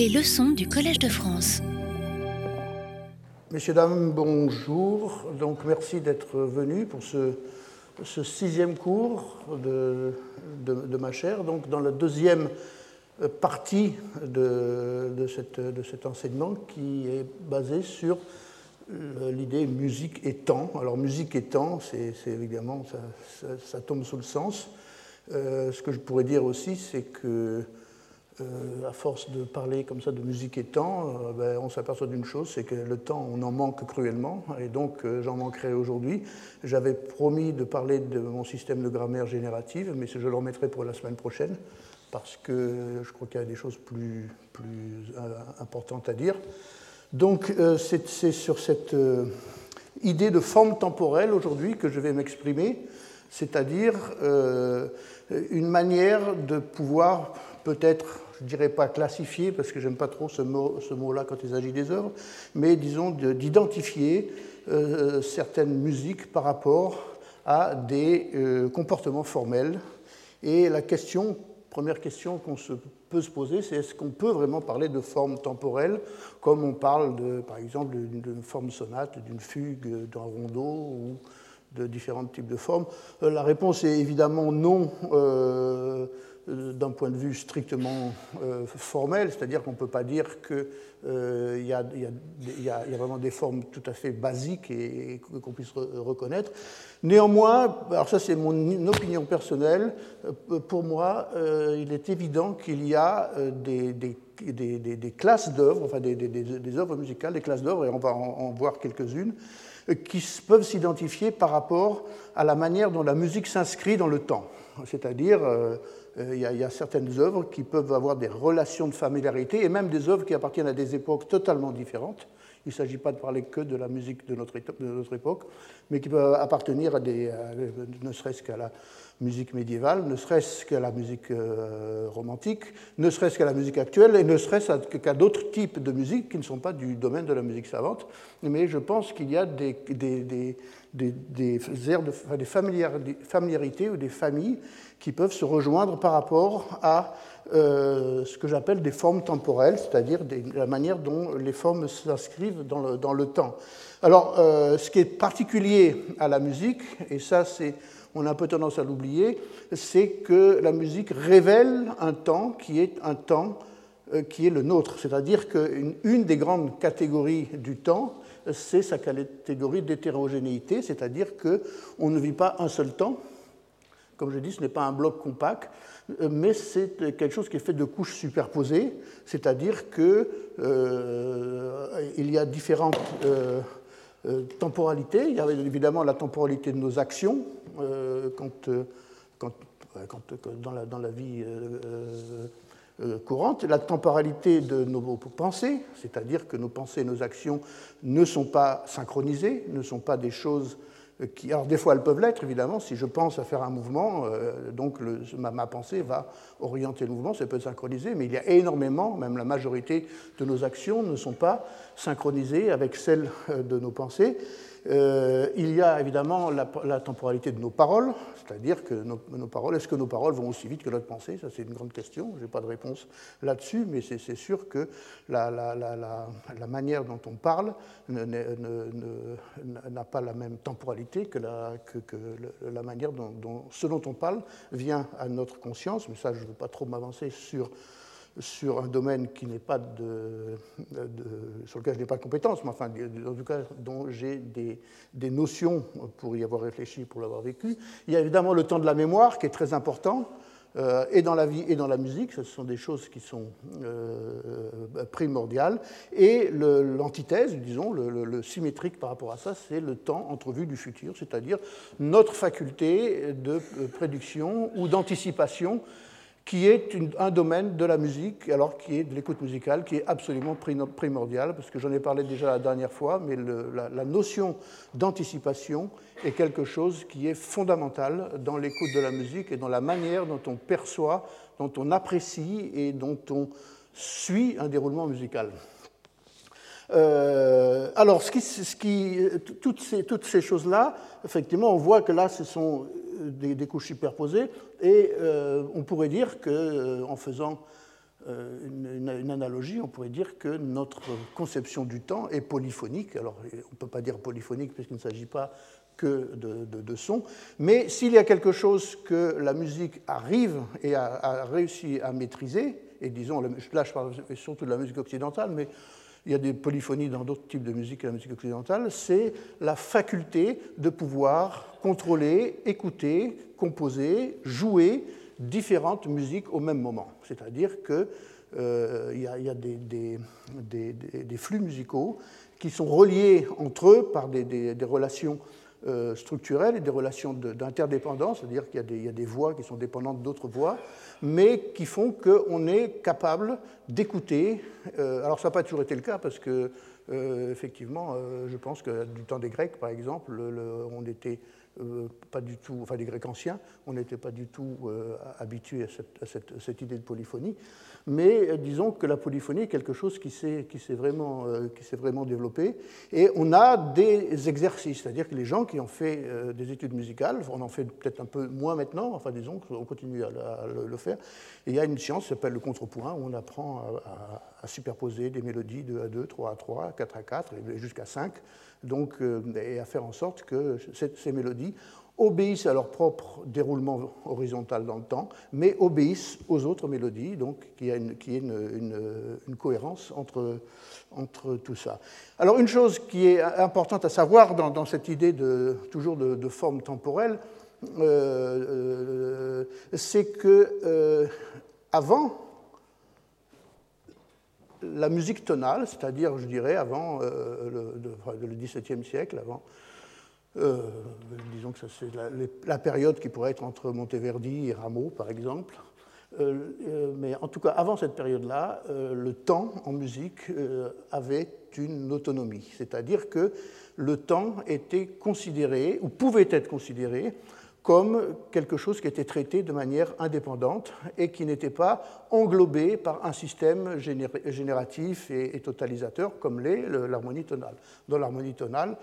Les leçons du Collège de France. Messieurs, dames, bonjour. Donc, merci d'être venus pour ce, sixième cours de, ma chaire. Donc, dans la deuxième partie de, cet enseignement qui est basé sur l'idée musique et temps. Alors, musique et temps, c'est évidemment, ça, ça, tombe sous le sens. Euh, ce que je pourrais dire aussi, c'est que euh, à force de parler comme ça de musique et temps, euh, ben, on s'aperçoit d'une chose, c'est que le temps, on en manque cruellement, et donc j'en manquerai aujourd'hui. J'avais promis de parler de mon système de grammaire générative, mais je le remettrai pour la semaine prochaine, parce que je crois qu'il y a des choses plus importantes à dire. Donc c'est sur cette idée de forme temporelle aujourd'hui que je vais m'exprimer, c'est-à-dire une manière de pouvoir peut-être, je ne dirais pas classifier, parce que j'aime pas trop ce mot-là quand il s'agit des œuvres, mais disons d'identifier euh, certaines musiques par rapport à des euh, comportements formels. Et la question, première question qu'on peut se poser, c'est est-ce qu'on peut vraiment parler de forme temporelle, comme on parle, de, par exemple, d'une forme sonate, d'une fugue, d'un rondeau ou de différents types de formes? Euh, La réponse est évidemment non d'un point de vue strictement euh, formel, c'est-à-dire qu'on ne peut pas dire qu'il y, y, a vraiment des formes tout à fait basiques et, qu'on puisse reconnaître. Néanmoins, alors ça c'est mon opinion personnelle, pour moi, il est évident qu'il y a des, classes d'œuvres, enfin des, des, œuvres musicales, des classes d'œuvres, et on va en voir quelques-unes, qui peuvent s'identifier par rapport à la manière dont la musique s'inscrit dans le temps. C'est-à-dire, euh, il y, a certaines œuvres qui peuvent avoir des relations de familiarité et même des œuvres qui appartiennent à des époques totalement différentes. Il ne s'agit pas de parler que de la musique de notre, de époque, mais qui peuvent appartenir à des, ne serait-ce qu'à la musique médiévale, ne serait-ce qu'à la musique euh, romantique, ne serait-ce qu'à la musique actuelle, et ne serait-ce qu'à d'autres types de musique qui ne sont pas du domaine de la musique savante. Mais je pense qu'il y a des, des, des, des, des des familiarités ou des familles qui peuvent se rejoindre par rapport à euh, ce que j'appelle des formes temporelles, c'est-à-dire la manière dont les formes s'inscrivent dans le, temps. Alors, euh, ce qui est particulier à la musique, et ça on a un peu tendance à l'oublier, c'est que la musique révèle un temps qui est un temps euh, qui est le nôtre. C'est-à-dire qu'une une des grandes catégories du temps, c'est sa catégorie d'hétérogénéité, c'est-à-dire qu'on ne vit pas un seul temps. Comme je dis, ce n'est pas un bloc compact, mais c'est quelque chose qui est fait de couches superposées, c'est-à-dire qu'il euh, y a différentes euh, temporalités. Il y a évidemment la temporalité de nos actions, euh, euh, dans, la, dans, la, vie courante, la temporalité de nos pensées, c'est-à-dire que nos pensées et nos actions ne sont pas synchronisées, ne sont pas des choses qui, alors des fois elles peuvent l'être évidemment, si je pense à faire un mouvement, euh, donc ma, pensée va orienter le mouvement, ça peut être synchronisé, mais il y a énormément, même la majorité de nos actions ne sont pas synchronisées avec celles euh, de nos pensées. Euh, il y a évidemment la, temporalité de nos paroles, c'est-à-dire que nos, paroles, est-ce que nos paroles vont aussi vite que notre pensée? Ça, c'est une grande question. Je n'ai pas de réponse là-dessus, mais c'est sûr que la, manière dont on parle n'a pas la même temporalité que la, que, la manière dont, dont, ce dont on parle vient à notre conscience. Mais ça, je ne veux pas trop m'avancer sur sur un domaine qui n'est pas de, sur lequel je n'ai pas de compétences, mais enfin, en tout cas, dont j'ai des, notions pour y avoir réfléchi, pour l'avoir vécu. Il y a évidemment le temps de la mémoire qui est très important, euh, et dans la vie et dans la musique, ce sont des choses qui sont euh, primordiales. Et l'antithèse, disons, le, le, symétrique par rapport à ça, c'est le temps entrevu du futur, c'est-à-dire notre faculté de prédiction ou d'anticipation qui est un domaine de la musique, alors qui est de l'écoute musicale, qui est absolument primordial, parce que j'en ai parlé déjà la dernière fois, mais la, notion d'anticipation est quelque chose qui est fondamental dans l'écoute de la musique et dans la manière dont on perçoit, dont on apprécie et dont on suit un déroulement musical. Euh, alors, ce qui, toutes ces, toutes ces choses-là, effectivement, on voit que là, ce sont des, couches superposées, et euh, on pourrait dire qu'en euh, faisant une, une, analogie, on pourrait dire que notre conception du temps est polyphonique. Alors, on ne peut pas dire polyphonique puisqu'il ne s'agit pas que de, de, son. Mais s'il y a quelque chose que la musique arrive et a, réussi à maîtriser, et disons, là je parle surtout de la musique occidentale, mais il y a des polyphonies dans d'autres types de musique que la musique occidentale, c'est la faculté de pouvoir contrôler, écouter, composer, jouer différentes musiques au même moment. C'est-à-dire qu'il euh, y, a, des, flux musicaux qui sont reliés entre eux par des, relations euh, structurelles et des relations d'interdépendance, c'est-à-dire qu'il y, a des voix qui sont dépendantes d'autres voix, mais qui font qu'on est capable d'écouter. Euh, alors ça n'a pas toujours été le cas parce que, effectivement, je pense que du temps des Grecs, par exemple, on était euh, pas du tout, enfin les Grecs anciens, on n'était pas du tout euh, habitué à, cette, idée de polyphonie, mais euh, disons que la polyphonie est quelque chose qui s'est vraiment, développé, et on a des exercices, c'est-à-dire que les gens qui ont fait des études musicales, on en fait peut-être un peu moins maintenant, enfin disons qu'on continue à, le, faire, et il y a une science qui s'appelle le contrepoint, où on apprend à, superposer des mélodies 2 à 2, 3 à 3, 4 à 4, jusqu'à 5, donc, euh, et à faire en sorte que ces mélodies obéissent à leur propre déroulement horizontal dans le temps, mais obéissent aux autres mélodies, donc qu'il y ait une, cohérence entre, entre, tout ça. Alors une chose qui est importante à savoir dans, cette idée de, toujours de, forme temporelle, euh, euh, c'est que avant la musique tonale, c'est-à-dire, je dirais, avant euh, le, XVIIe siècle, avant, euh, disons que c'est la, période qui pourrait être entre Monteverdi et Rameau, par exemple. Euh, mais en tout cas, avant cette période-là, le temps en musique avait une autonomie, c'est-à-dire que le temps était considéré, ou pouvait être considéré, comme quelque chose qui était traité de manière indépendante et qui n'était pas englobé par un système génératif et totalisateur comme l'est l'harmonie tonale. Dans l'harmonie tonale,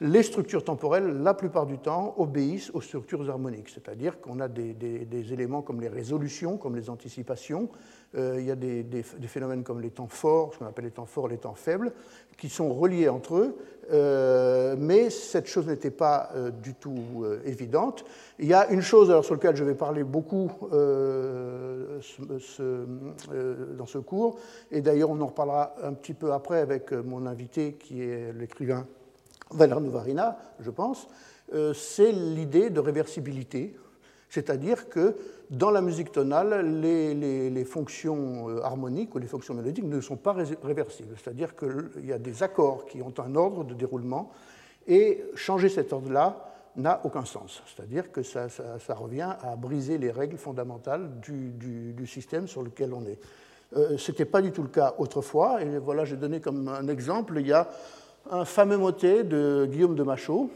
les structures temporelles, la plupart du temps, obéissent aux structures harmoniques, c'est-à-dire qu'on a des, éléments comme les résolutions, comme les anticipations, il y a des, phénomènes comme les temps forts, ce qu'on appelle les temps forts, les temps faibles, qui sont reliés entre eux, euh, mais cette chose n'était pas euh, du tout évidente. Il y a une chose sur laquelle je vais parler beaucoup dans ce cours, et d'ailleurs on en reparlera un petit peu après avec mon invité qui est l'écrivain Valère Novarina, je pense, c'est l'idée de réversibilité, c'est-à-dire que dans la musique tonale, les, fonctions euh, harmoniques ou les fonctions mélodiques ne sont pas réversibles. C'est-à-dire qu'il y a des accords qui ont un ordre de déroulement et changer cet ordre-là n'a aucun sens. C'est-à-dire que ça, revient à briser les règles fondamentales du, système sur lequel on est. Euh, Ce n'était pas du tout le cas autrefois. Et voilà, j'ai donné comme un exemple, il y a un fameux motet de Guillaume de Machaut,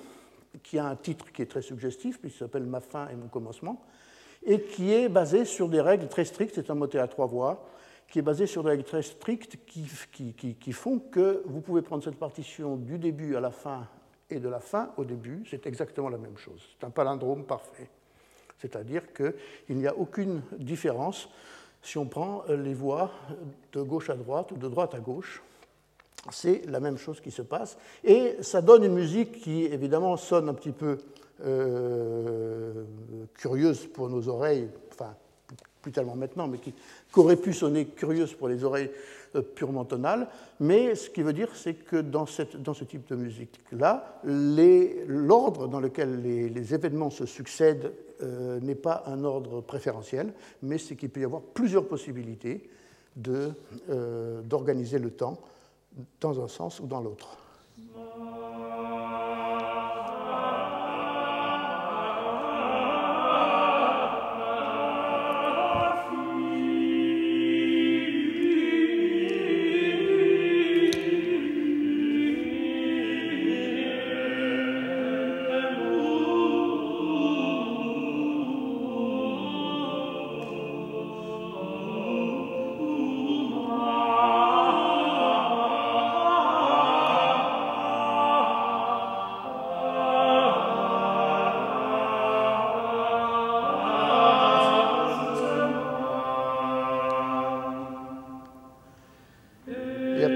qui a un titre qui est très suggestif, puisqu'il s'appelle Ma fin et mon commencement et qui est basé sur des règles très strictes, c'est un motet à trois voix, qui est basé sur des règles très strictes qui, qui, font que vous pouvez prendre cette partition du début à la fin et de la fin au début, c'est exactement la même chose. C'est un palindrome parfait. C'est-à-dire qu'il n'y a aucune différence si on prend les voix de gauche à droite ou de droite à gauche. C'est la même chose qui se passe. Et ça donne une musique qui, évidemment, sonne un petit peu euh, curieuse pour nos oreilles, enfin, plus tellement maintenant, mais qui, aurait pu sonner curieuse pour les oreilles euh, purement tonales. Mais ce qui veut dire, c'est que dans, ce type de musique-là, l'ordre dans lequel les, événements se succèdent euh, n'est pas un ordre préférentiel, mais c'est qu'il peut y avoir plusieurs possibilités d'organiser le temps dans un sens ou dans l'autre.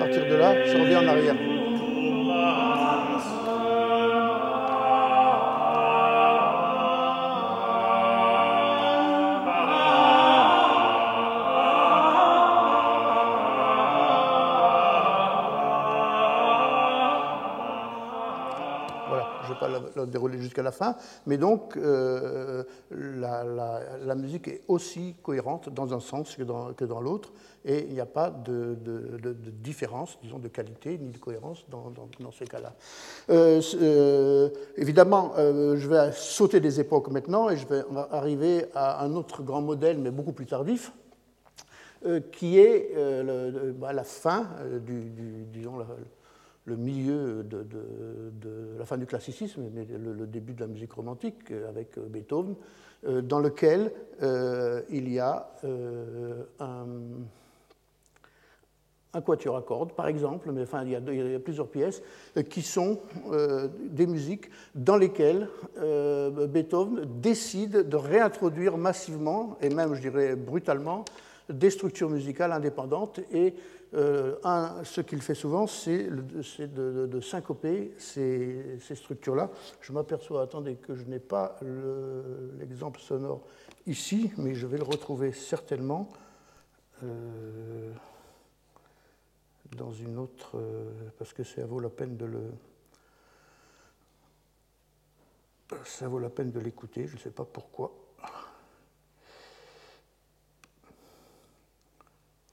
Partir de là, ça revient en arrière. dérouler jusqu'à la fin. Mais donc, euh, la, musique est aussi cohérente dans un sens que dans, l'autre, et il n'y a pas de, différence, disons, de qualité ni de cohérence dans, dans, ces cas-là. Euh, euh, évidemment, je vais sauter des époques maintenant, et je vais arriver à un autre grand modèle, mais beaucoup plus tardif, qui est bah, la fin du, disons, le milieu de, la fin du classicisme, mais le, début de la musique romantique avec Beethoven, euh, dans lequel euh, il y a euh, un, un, quatuor à cordes, par exemple, mais enfin, il y a, plusieurs pièces qui sont des musiques dans lesquelles Beethoven décide de réintroduire massivement, et même, je dirais, brutalement, des structures musicales indépendantes et euh, un, ce qu'il fait souvent, c'est de, syncoper ces, structures-là. Je m'aperçois, attendez, que je n'ai pas l'exemple sonore ici, mais je vais le retrouver certainement euh, dans une autre, euh, parce que ça vaut la peine de le... Ça vaut la peine de l'écouter, je ne sais pas pourquoi.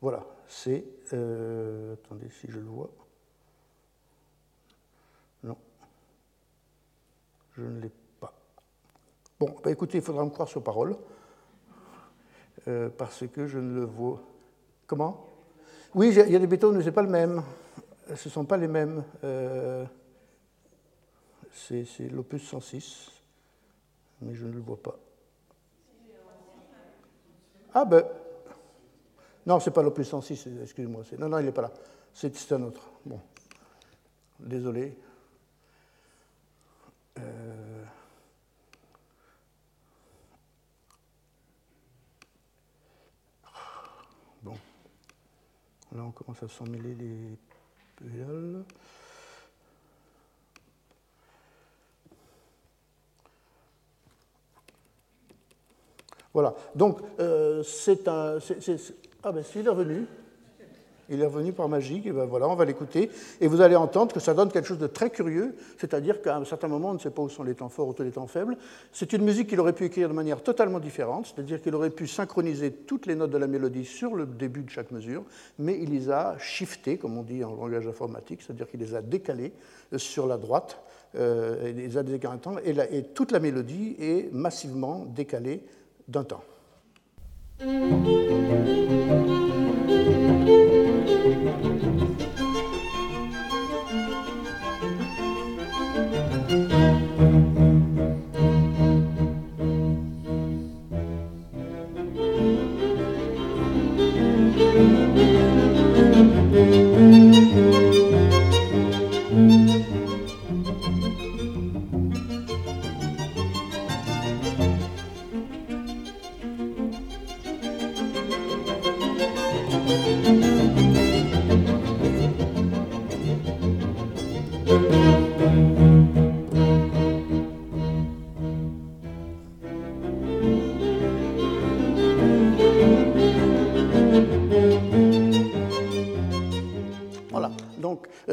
Voilà, c'est. Euh, attendez si je le vois. Non. Je ne l'ai pas. Bon, bah écoutez, il faudra me croire sur parole. Euh, parce que je ne le vois. Comment? Oui, il y a des bétons, mais ce pas le même. Ce ne sont pas les mêmes. Euh, c'est l'opus 106, mais je ne le vois pas. Ah ben. Non, ce n'est pas l'opus 106, excusez-moi. Non, non, il n'est pas là. C'est un autre. Bon. Désolé. Euh... Bon. Là, on commence à s'emmêler les pédales. Voilà. Donc, euh, c'est un. Ah ben il est revenu. Il est revenu par magie, et ben voilà, on va l'écouter. Et vous allez entendre que ça donne quelque chose de très curieux, c'est-à-dire qu'à un certain moment, on ne sait pas où sont les temps forts ou les temps faibles. C'est une musique qu'il aurait pu écrire de manière totalement différente, c'est-à-dire qu'il aurait pu synchroniser toutes les notes de la mélodie sur le début de chaque mesure, mais il les a shiftées, comme on dit en langage informatique, c'est-à-dire qu'il les a décalées sur la droite, euh, et les a décalées un temps, et toute la mélodie est massivement décalée d'un temps. Música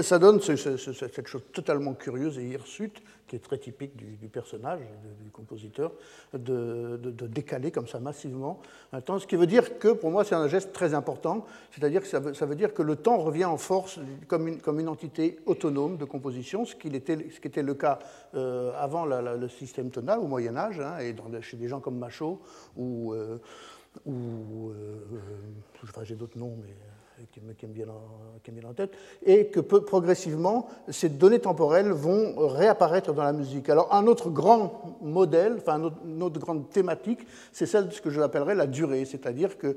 ça donne cette chose totalement curieuse et hirsute, qui est très typique du, personnage, du, compositeur, de, décaler comme ça massivement un temps. Ce qui veut dire que, pour moi, c'est un geste très important, c'est-à-dire que ça veut, dire que le temps revient en force comme une, entité autonome de composition, ce qui était, le cas euh, avant le système tonal au Moyen Âge, hein, et chez des gens comme Machaut, ou... Euh, euh, j'ai d'autres noms, mais qui me, qui, me en, tête, et que progressivement, ces données temporelles vont réapparaître dans la musique. Alors, un autre grand modèle, enfin, une autre grande thématique, c'est celle de ce que je l'appellerais la durée, c'est-à-dire que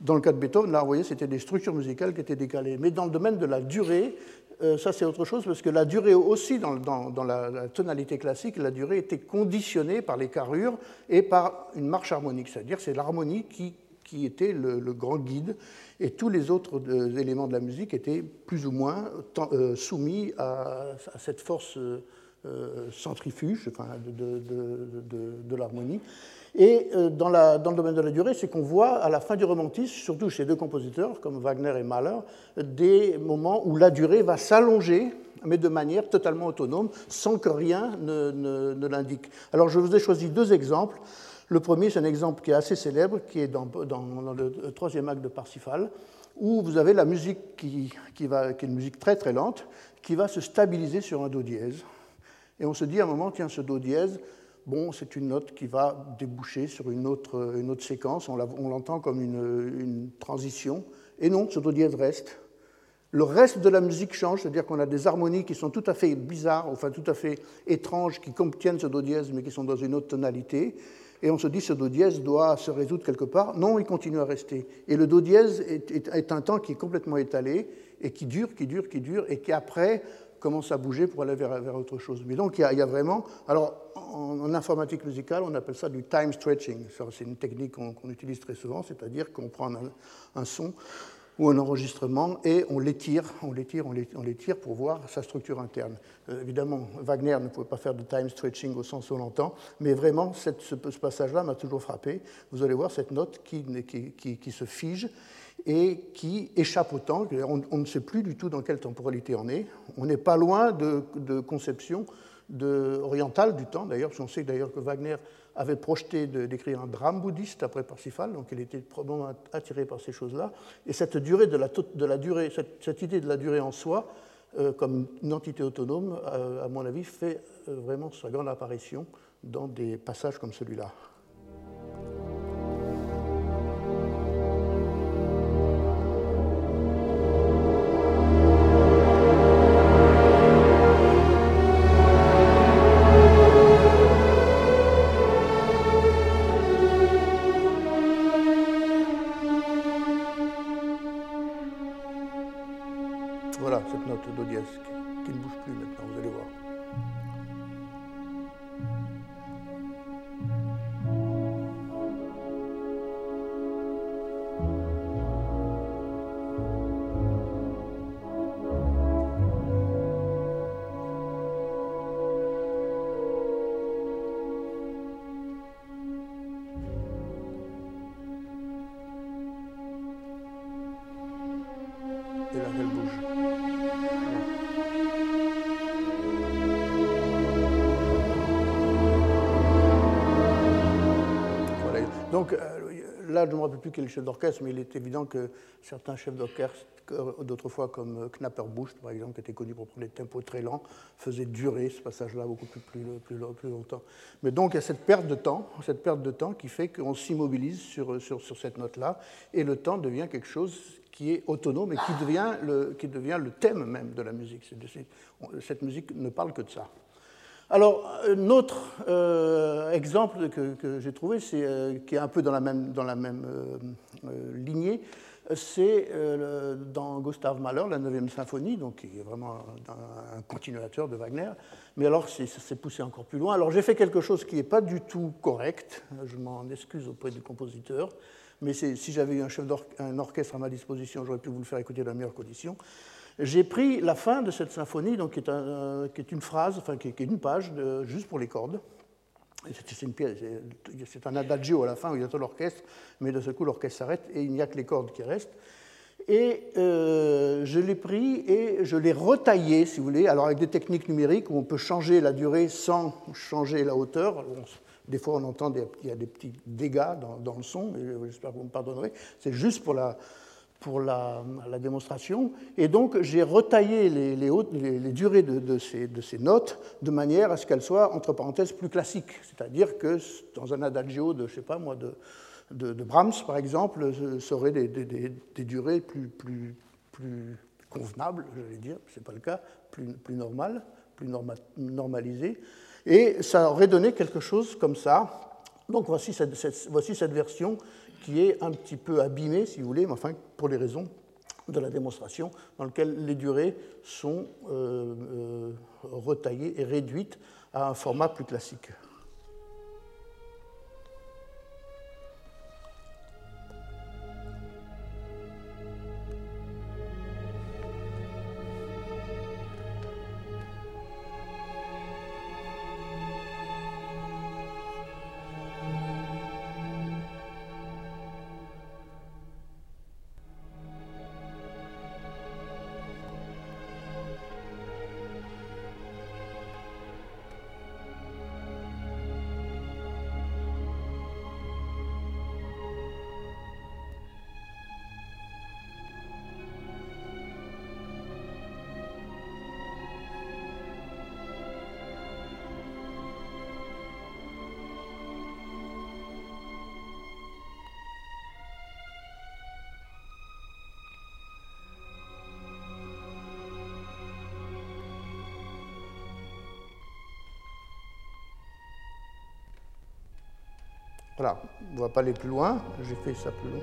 dans le cas de Beethoven, là, vous voyez, c'était des structures musicales qui étaient décalées. Mais dans le domaine de la durée, euh, ça c'est autre chose, parce que la durée aussi, dans, dans, la, tonalité classique, la durée était conditionnée par les carrures et par une marche harmonique, c'est-à-dire c'est l'harmonie qui qui était le, grand guide, et tous les autres éléments de la musique étaient plus ou moins soumis à, cette force centrifuge de l'harmonie. Et euh, dans, le domaine de la durée, c'est qu'on voit à la fin du romantisme, surtout chez deux compositeurs comme Wagner et Mahler, des moments où la durée va s'allonger, mais de manière totalement autonome, sans que rien ne, l'indique. Alors je vous ai choisi deux exemples. Le premier, c'est un exemple qui est assez célèbre, qui est dans, le troisième acte de Parsifal, où vous avez la musique qui est une musique très très lente, qui va se stabiliser sur un do dièse. Et on se dit à un moment, tiens, ce do dièse, bon, c'est une note qui va déboucher sur une autre, une autre séquence, on l'entend comme une, une, transition, et non, ce do dièse reste. Le reste de la musique change, c'est-à-dire qu'on a des harmonies qui sont tout à fait bizarres, enfin tout à fait étranges, qui contiennent ce do dièse, mais qui sont dans une autre tonalité, et on se dit ce do dièse doit se résoudre quelque part. Non, il continue à rester. Et le do dièse est, un temps qui est complètement étalé, et qui dure, qui dure, qui dure, et qui après commence à bouger pour aller vers autre chose. Mais donc il y, a, vraiment, alors en, informatique musicale, on appelle ça du time stretching. C'est une technique qu'on utilise très souvent, c'est-à-dire qu'on prend un, son ou un enregistrement et on l'étire, on l'étire, on l'étire pour voir sa structure interne. Euh, évidemment, Wagner ne pouvait pas faire de time stretching au sens où l'entend, mais vraiment, ce, passage-là m'a toujours frappé. Vous allez voir cette note qui, se fige et qui échappe au temps. On, ne sait plus du tout dans quelle temporalité on est. On n'est pas loin de, conception orientale du temps, d'ailleurs, parce qu'on sait d'ailleurs que Wagner avait projeté d'écrire un drame bouddhiste après Parsifal, donc il était probablement attiré par ces choses-là. Et cette durée de la, durée, cette, idée de la durée en soi, euh, comme une entité autonome, euh, à mon avis, fait euh, vraiment sa grande apparition dans des passages comme celui-là. Je ne me rappelle plus quel chef d'orchestre, mais il est évident que certains chefs d'orchestre d'autrefois, comme Knapperbusch, par exemple, qui était connu pour prendre des tempos très lents, faisaient durer ce passage-là beaucoup plus, plus, plus, longtemps. Mais donc il y a cette perte de temps, cette perte de temps qui fait qu'on s'immobilise sur, sur, sur, cette note-là, et le temps devient quelque chose qui est autonome et qui devient le, qui devient le thème même de la musique. Cette musique ne parle que de ça. Alors, un autre euh, exemple que, j'ai trouvé, euh, qui est un peu dans la même, euh, lignée, c'est dans Gustav Mahler, la 9e symphonie, donc qui est vraiment un, continuateur de Wagner. Mais alors, ça s'est poussé encore plus loin. Alors, j'ai fait quelque chose qui n'est pas du tout correct, je m'en excuse auprès du compositeur, mais si j'avais eu un chef d'orchestre à ma disposition, j'aurais pu vous le faire écouter dans la meilleure condition j'ai pris la fin de cette symphonie, donc, qui, est est une phrase, enfin qui est, une page juste pour les cordes. C'est un adagio à la fin où il y a tout l'orchestre, mais de ce coup l'orchestre s'arrête et il n'y a que les cordes qui restent. Et euh, je l'ai pris et je l'ai retaillé, si vous voulez, alors avec des techniques numériques où on peut changer la durée sans changer la hauteur. des fois, on entend qu'il y a des petits dégâts dans, dans le son, j'espère que vous me pardonnerez. C'est juste pour la, pour la, démonstration. Et donc, j'ai retaillé les, durées de, ces, notes de manière à ce qu'elles soient, entre parenthèses, plus classiques. C'est-à-dire que dans un adagio de, je sais pas moi, de, Brahms, par exemple, ça aurait des, durées plus, plus, plus convenables, j'allais dire, ce n'est pas le cas, plus, plus normales, plus normalisées. Et ça aurait donné quelque chose comme ça. Donc voici cette version qui est un petit peu abîmé, si vous voulez, mais enfin pour les raisons de la démonstration, dans lequel les durées sont euh, euh, retaillées et réduites à un format plus classique. Voilà, on ne va pas aller plus loin, j'ai fait ça plus long.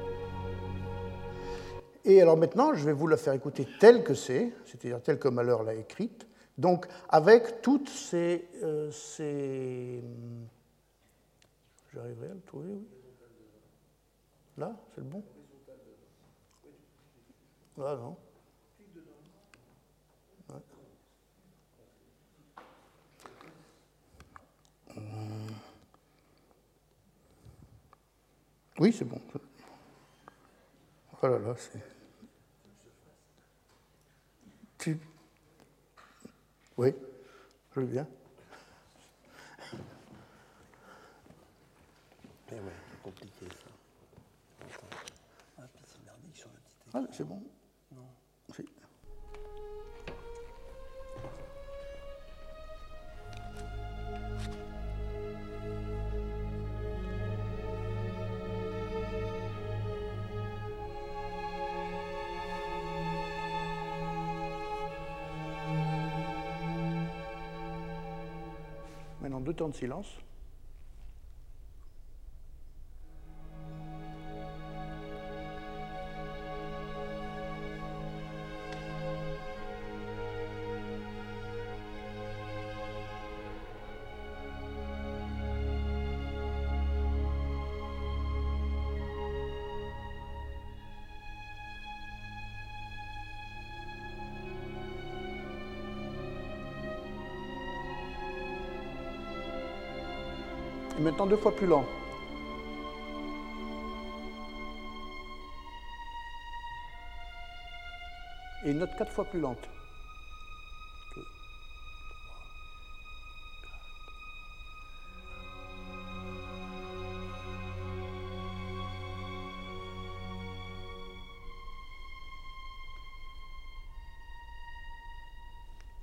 Et alors maintenant, je vais vous la faire écouter telle que c'est, c'est-à-dire telle que Malheur l'a écrite, donc avec toutes ces... Euh, ces... J'arriverai à le trouver, oui. Là, c'est le bon Là, non. Oui, c'est bon. Oh là là, c'est. Tu. Oui, je veux bien. Eh ouais, c'est compliqué ça. Ah, puis c'est merdique sur le petit Ah, c'est bon. Deux temps de silence. Maintenant deux fois plus lent. Et une note quatre fois plus lente.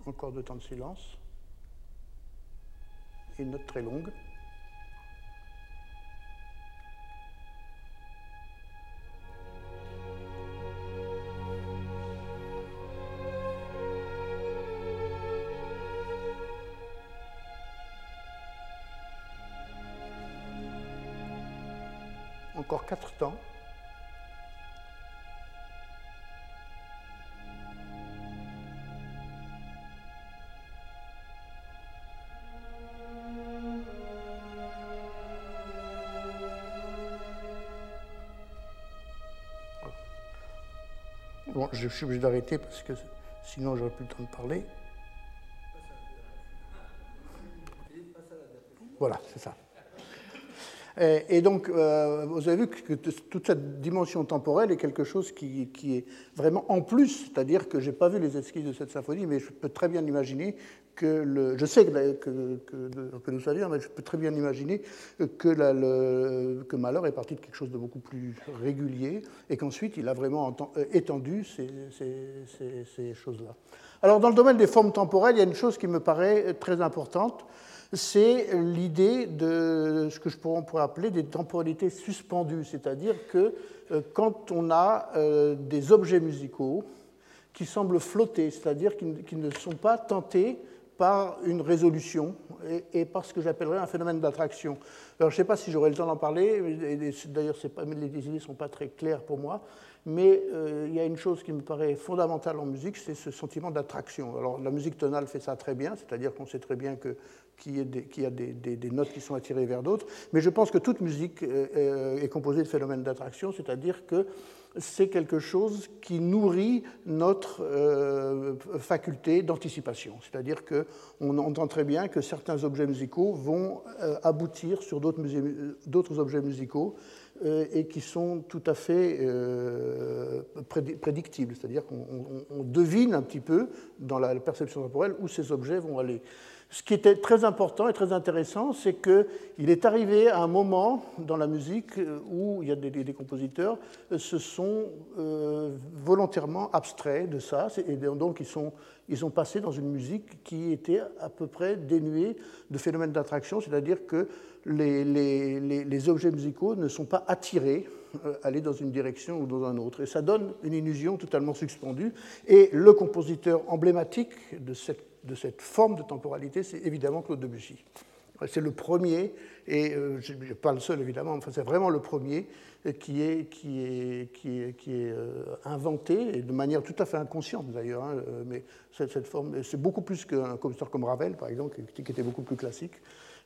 Encore deux temps de silence. Une note très longue. Je suis obligé d'arrêter parce que sinon j'aurais plus le temps de parler. Voilà, c'est ça. Et, donc, euh, vous avez vu que toute cette dimension temporelle est quelque chose qui, est vraiment en plus, c'est-à-dire que je n'ai pas vu les esquisses de cette symphonie, mais je peux très bien imaginer que je sais que, que, que, nous mais je peux très bien imaginer que, la- Malheur est parti de quelque chose de beaucoup plus régulier et qu'ensuite il a vraiment euh, étendu ces choses-là. Alors, dans le domaine des formes temporelles, il y a une chose qui me paraît très importante, c'est l'idée de ce que je pourrais, appeler des temporalités suspendues, c'est-à-dire que euh, quand on a euh, des objets musicaux qui semblent flotter, c'est-à-dire qui, ne- sont pas tentés par une résolution et, par ce que j'appellerais un phénomène d'attraction. Alors je ne sais pas si j'aurai le temps d'en parler, d'ailleurs les idées ne sont pas très claires pour moi, mais euh, il y a une chose qui me paraît fondamentale en musique, c'est ce sentiment d'attraction. Alors la musique tonale fait ça très bien, c'est-à-dire qu'on sait très bien que y a des, notes qui sont attirées vers d'autres, mais je pense que toute musique euh, euh, est composée de phénomènes d'attraction, c'est-à-dire que c'est quelque chose qui nourrit notre euh, faculté d'anticipation. C'est-à-dire qu'on entend très bien que certains objets musicaux vont aboutir sur d'autres objets musicaux et qui sont tout à fait prédi- prédictibles. C'est-à-dire qu'on on- on devine un petit peu dans la perception temporelle où ces objets vont aller. Ce qui était très important et très intéressant, c'est qu'il est arrivé à un moment dans la musique euh, où il y a des, des- compositeurs euh, se sont euh, volontairement abstraits de ça, et donc ils sont, ils ont passé dans une musique qui était à peu près dénuée de phénomènes d'attraction, c'est-à-dire que les objets musicaux ne sont pas attirés euh, aller dans une direction ou dans un autre. Et ça donne une illusion totalement suspendue. Et le compositeur emblématique de cette, de cette forme de temporalité, c'est évidemment Claude Debussy. C'est le premier, et euh, pas le seul évidemment, enfin, c'est vraiment le premier qui est, qui est, euh, inventé, et de manière tout à fait inconsciente d'ailleurs, hein, euh, mais cette, forme, c'est beaucoup plus qu'un compositeur comme Ravel, par exemple, qui était beaucoup plus classique.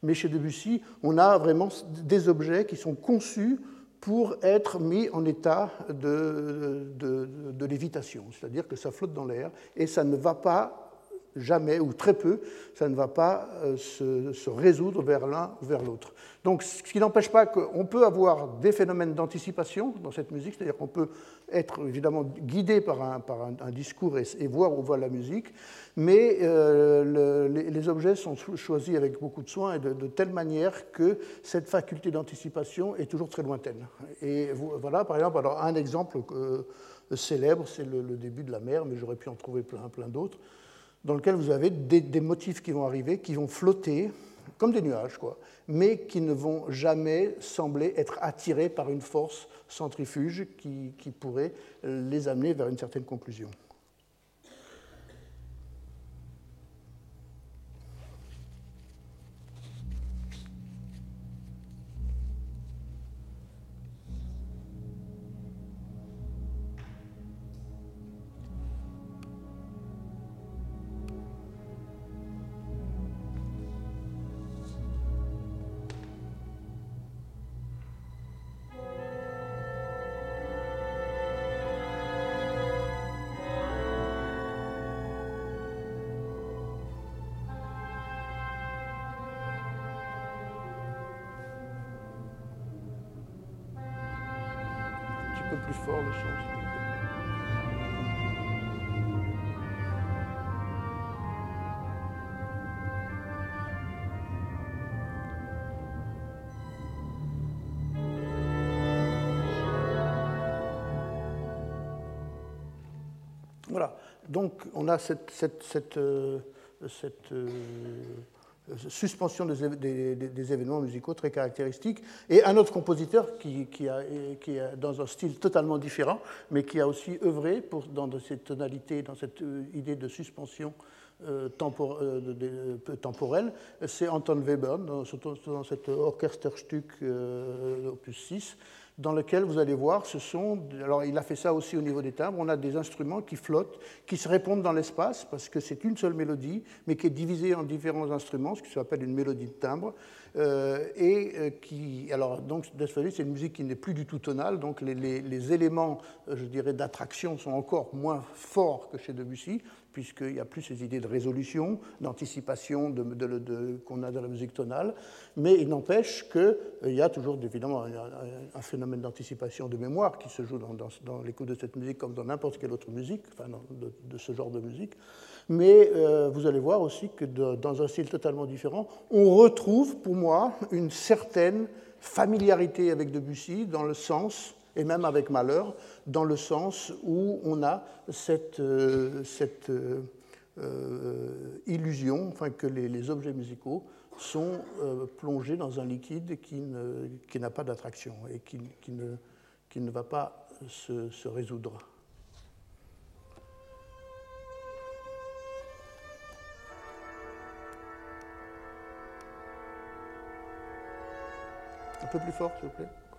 Mais chez Debussy, on a vraiment des objets qui sont conçus pour être mis en état de lévitation, c'est-à-dire que ça flotte dans l'air et ça ne va pas jamais ou très peu, ça ne va pas euh, se, résoudre vers l'un ou vers l'autre. Donc, ce qui n'empêche pas qu'on peut avoir des phénomènes d'anticipation dans cette musique, c'est-à-dire qu'on peut être évidemment guidé par un, discours et, voir où va la musique, mais euh, les, objets sont choisis avec beaucoup de soin et de, telle manière que cette faculté d'anticipation est toujours très lointaine. Et voilà, par exemple, alors un exemple euh, célèbre, c'est le, le, début de la mer, mais j'aurais pu en trouver plein, plein d'autres dans lequel vous avez des, motifs qui vont arriver, qui vont flotter comme des nuages, quoi, mais qui ne vont jamais sembler être attirés par une force centrifuge qui pourrait les amener vers une certaine conclusion. Voilà, donc on a cette, euh, euh, suspension des, événements musicaux très caractéristiques. Et un autre compositeur qui, qui, dans un style totalement différent, mais qui a aussi œuvré dans cette tonalité, dans cette euh, idée de suspension temporelle, c'est Anton Webern, dans, dans cet Orchesterstück opus 6, dans lequel vous allez voir, ce sont. Alors, il a fait ça aussi au niveau des timbres. On a des instruments qui flottent, qui se répondent dans l'espace, parce que c'est une seule mélodie, mais qui est divisée en différents instruments, ce qui s'appelle une mélodie de timbre. Euh, et euh, qui. Alors, donc, c'est une musique qui n'est plus du tout tonale, donc les, les éléments, euh, je dirais, d'attraction sont encore moins forts que chez Debussy puisqu'il n'y a plus ces idées de résolution, d'anticipation qu'on a dans la musique tonale, mais il n'empêche qu'il euh, y a toujours évidemment un, phénomène d'anticipation de mémoire qui se joue dans, l'écoute de cette musique comme dans n'importe quelle autre musique, enfin de, ce genre de musique. Mais euh, vous allez voir aussi que dans un style totalement différent, on retrouve pour moi une certaine familiarité avec Debussy dans le sens et même avec malheur, dans le sens où on a cette, euh, cette euh, euh, illusion enfin, que les, objets musicaux sont plongés dans un liquide qui, qui n'a pas d'attraction et qui, qui, ne, qui, ne, va pas se résoudre. Un peu plus fort, s'il vous plaît.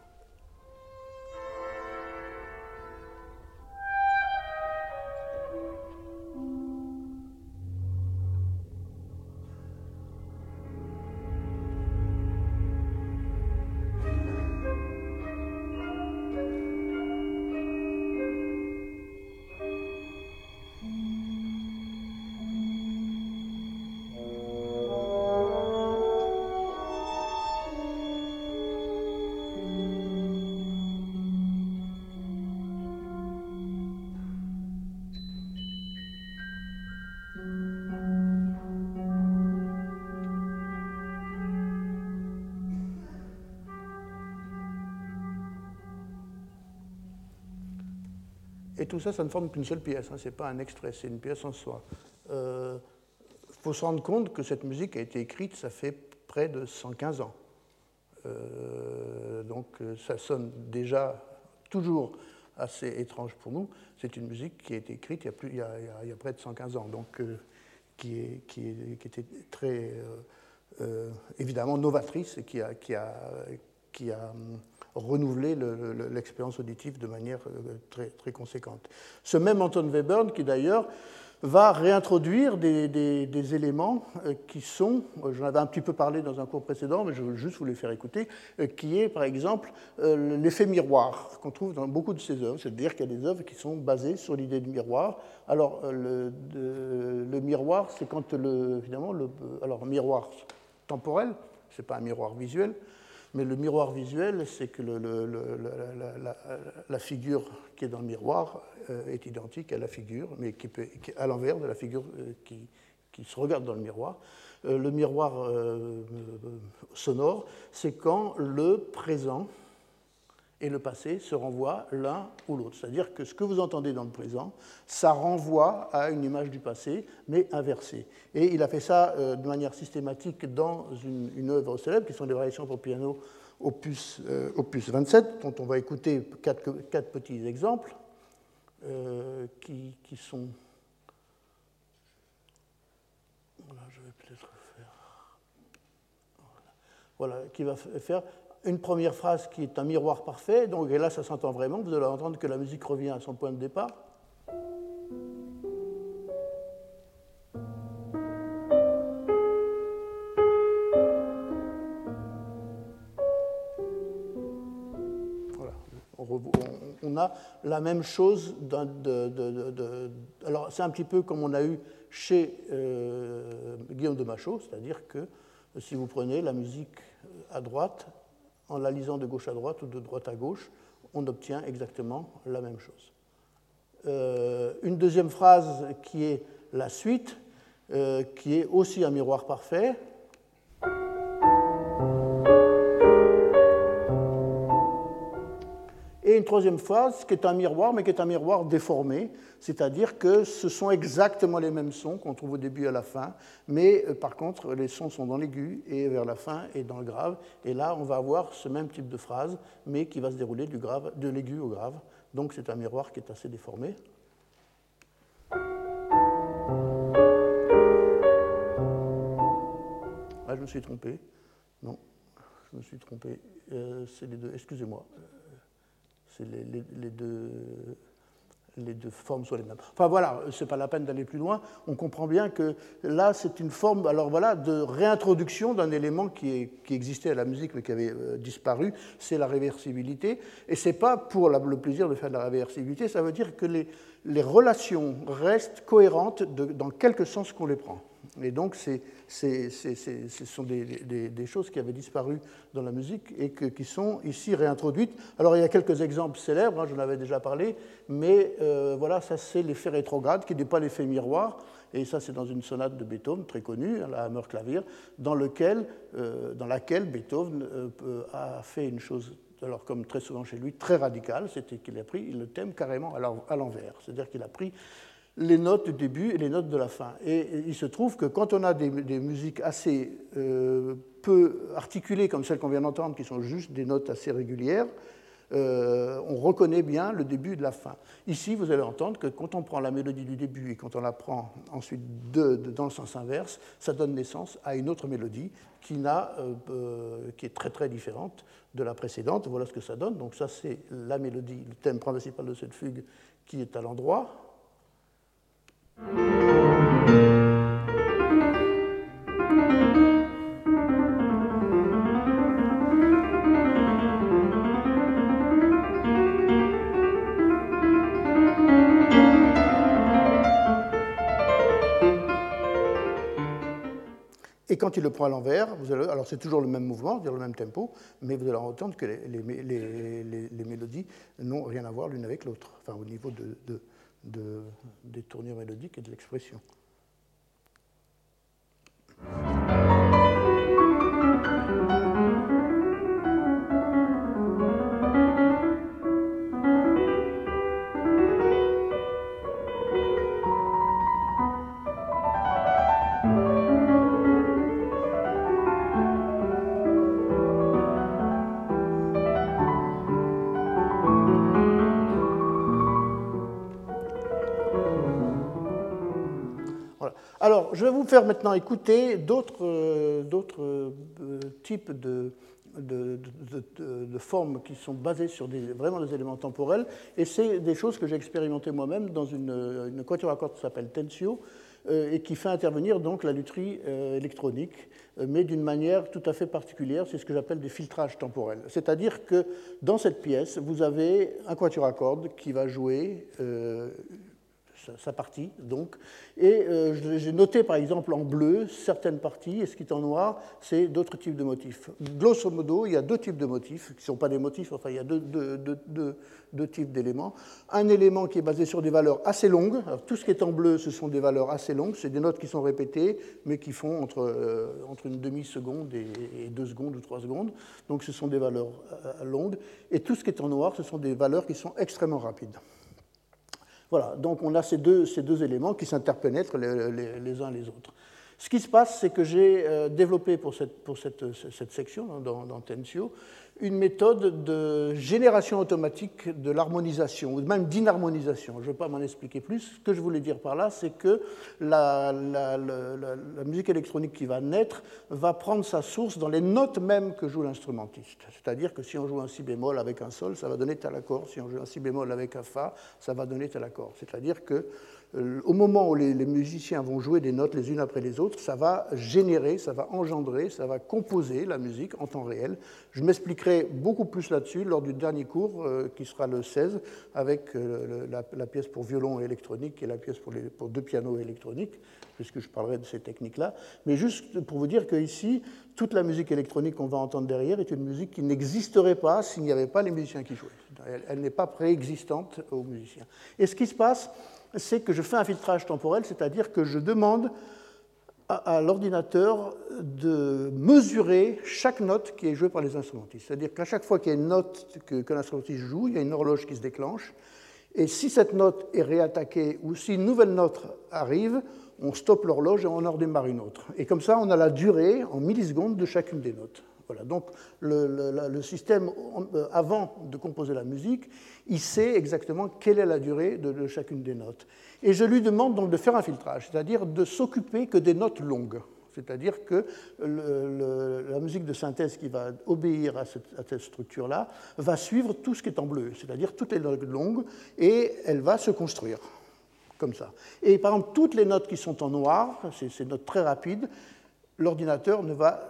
Et tout ça, ça ne forme qu'une seule pièce, hein. ce n'est pas un extrait, c'est une pièce en soi. Il euh, faut se rendre compte que cette musique a été écrite, ça fait près de 115 ans. Euh, donc euh, ça sonne déjà toujours assez étrange pour nous. C'est une musique qui a été écrite il y a, près de 115 ans, donc qui, était très évidemment novatrice et qui a, a renouvelé l'expérience auditive de manière très, très conséquente. Ce même Anton Webern, qui d'ailleurs va réintroduire des, éléments euh, qui sont, euh, j'en avais un petit peu parlé dans un cours précédent, mais je veux juste vous les faire écouter, euh, qui est par exemple l'effet miroir qu'on trouve dans beaucoup de ses œuvres, c'est-à-dire qu'il y a des œuvres qui sont basées sur l'idée du miroir. Alors le, miroir, c'est quand le, évidemment, le, alors miroir temporel, c'est pas un miroir visuel, mais le miroir visuel, c'est que la, figure qui est dans le miroir euh, est identique à la figure, mais qui, à l'envers de la figure euh, qui, qui, se regarde dans le miroir. Euh, le miroir sonore, c'est quand le présent et le passé se renvoient l'un ou l'autre. C'est-à-dire que ce que vous entendez dans le présent, ça renvoie à une image du passé, mais inversée. Et il a fait ça euh, de manière systématique dans une, œuvre célèbre, qui sont les variations pour piano opus, euh, opus 27, dont on va écouter quatre, petits exemples euh, qui, qui, sont... Voilà, je vais peut-être faire... Voilà, qui va faire une première phrase qui est un miroir parfait, donc et là ça s'entend vraiment, vous allez entendre que la musique revient à son point de départ. Voilà. On a la même chose. Alors c'est un petit peu comme on a eu chez euh, Guillaume de Machaut, c'est-à-dire que si vous prenez la musique à droite, en la lisant de gauche à droite ou de droite à gauche, on obtient exactement la même chose. Euh, une deuxième phrase qui est la suite, euh, qui est aussi un miroir parfait, Et une troisième phase qui est un miroir, mais qui est un miroir déformé, c'est-à-dire que ce sont exactement les mêmes sons qu'on trouve au début et à la fin, mais euh, par contre, les sons sont dans l'aigu et vers la fin et dans le grave. Et là, on va avoir ce même type de phrase, mais qui va se dérouler du grave, de l'aigu au grave. Donc c'est un miroir qui est assez déformé. Ah, je me suis trompé. Non, je me suis trompé. Euh, c'est les deux. Excusez-moi les, deux, les deux formes sont les mêmes. Enfin voilà, ce n'est pas la peine d'aller plus loin. On comprend bien que là, c'est une forme alors voilà, de réintroduction d'un élément qui, qui, existait à la musique mais qui avait euh, disparu, c'est la réversibilité. Et ce n'est pas pour le plaisir de faire de la réversibilité, ça veut dire que les, les relations restent cohérentes dans quelque sens qu'on les prend. Et donc, c'est, ce sont des, choses qui avaient disparu dans la musique et qui sont ici réintroduites. Alors, il y a quelques exemples célèbres, hein, j'en avais déjà parlé, mais euh, voilà, ça c'est l'effet rétrograde, qui n'est pas l'effet miroir. Et ça, c'est dans une sonate de Beethoven, très connue, la Hammer Clavier, dans, euh, laquelle Beethoven euh, a fait une chose alors comme très souvent chez lui, très radicale, c'était qu'il a pris le thème carrément à l'envers. C'est-à-dire qu'il a pris les notes du début et les notes de la fin. Et il se trouve que quand on a des, musiques assez euh, peu articulées, comme celles qu'on vient d'entendre, qui sont juste des notes assez régulières, euh, on reconnaît bien le début de la fin. Ici, vous allez entendre que quand on prend la mélodie du début et quand on la prend ensuite dans le sens inverse, ça donne naissance à une autre mélodie qui, euh, qui est très très différente de la précédente. Voilà ce que ça donne. Donc ça, c'est la mélodie, le thème principal de cette fugue qui est à l'endroit. Et quand il le prend à l'envers, alors c'est toujours le même mouvement, dire le même tempo, mais vous allez entendre que les, mélodies n'ont rien à voir l'une avec l'autre, enfin au niveau de, des tournures mélodiques et de l'expression. Alors, je vais vous faire maintenant écouter d'autres euh, types de, formes qui sont basées sur vraiment des éléments temporels. Et c'est des choses que j'ai expérimentées moi-même dans une, quatuor à cordes qui s'appelle Tensio et qui fait intervenir donc la lutherie électronique euh, mais d'une manière tout à fait particulière, c'est ce que j'appelle des filtrages temporels. C'est-à-dire que dans cette pièce, vous avez un quatuor à cordes qui va jouer euh, sa partie, donc. Et euh, j'ai noté, par exemple, en bleu, certaines parties, et ce qui est en noir, c'est d'autres types de motifs. Grosso modo, il y a deux types de motifs, qui ne sont pas des motifs, enfin, il y a deux, types d'éléments. Un élément qui est basé sur des valeurs assez longues. tout ce qui est en bleu, ce sont des valeurs assez longues. C'est des notes qui sont répétées, mais qui font entre, euh, une demi-seconde et, deux secondes ou trois secondes. Donc, ce sont des valeurs euh, longues. Et tout ce qui est en noir, ce sont des valeurs qui sont extrêmement rapides. Voilà, donc on a ces deux, ces deux éléments qui s'interpénètrent les, uns les autres. Ce qui se passe, c'est que j'ai euh, développé pour cette, pour cette, cette section hein, dans, dans, Tensio une méthode de génération automatique de l'harmonisation, ou même d'inharmonisation. Je ne vais pas m'en expliquer plus. Ce que je voulais dire par là, c'est que la, la, musique électronique qui va naître va prendre sa source dans les notes mêmes que joue l'instrumentiste. C'est-à-dire que si on joue un si bémol avec un sol, ça va donner tel accord. Si on joue un si bémol avec un fa, ça va donner tel accord. C'est-à-dire que au moment où les, musiciens vont jouer des notes les unes après les autres, ça va générer, ça va engendrer, ça va composer la musique en temps réel. Je m'expliquerai beaucoup plus là-dessus lors du dernier cours, euh, qui sera le 16, avec euh, la, pièce pour violon électronique et la pièce pour, pour deux pianos électroniques, puisque je parlerai de ces techniques-là. Mais juste pour vous dire qu'ici, toute la musique électronique qu'on va entendre derrière est une musique qui n'existerait pas s'il n'y avait pas les musiciens qui jouaient. elle n'est pas préexistante aux musiciens. Et ce qui se passe, c'est que je fais un filtrage temporel, c'est-à-dire que je demande à, l'ordinateur de mesurer chaque note qui est jouée par les instrumentistes. C'est-à-dire qu'à chaque fois qu'il y a une note que, l'instrumentiste joue, il y a une horloge qui se déclenche. Et si cette note est réattaquée ou si une nouvelle note arrive, on stoppe l'horloge et on en redémarre une autre. Et comme ça, on a la durée en millisecondes de chacune des notes. Voilà. Donc le, système, euh, avant de composer la musique, il sait exactement quelle est la durée de, chacune des notes. Et je lui demande donc de faire un filtrage, c'est-à-dire de s'occuper que des notes longues. C'est-à-dire que la musique de synthèse qui va obéir à cette, structure-là va suivre tout ce qui est en bleu, c'est-à-dire toutes les notes longues, et elle va se construire comme ça. Et par exemple, toutes les notes qui sont en noir, ces notes très rapides, l'ordinateur ne va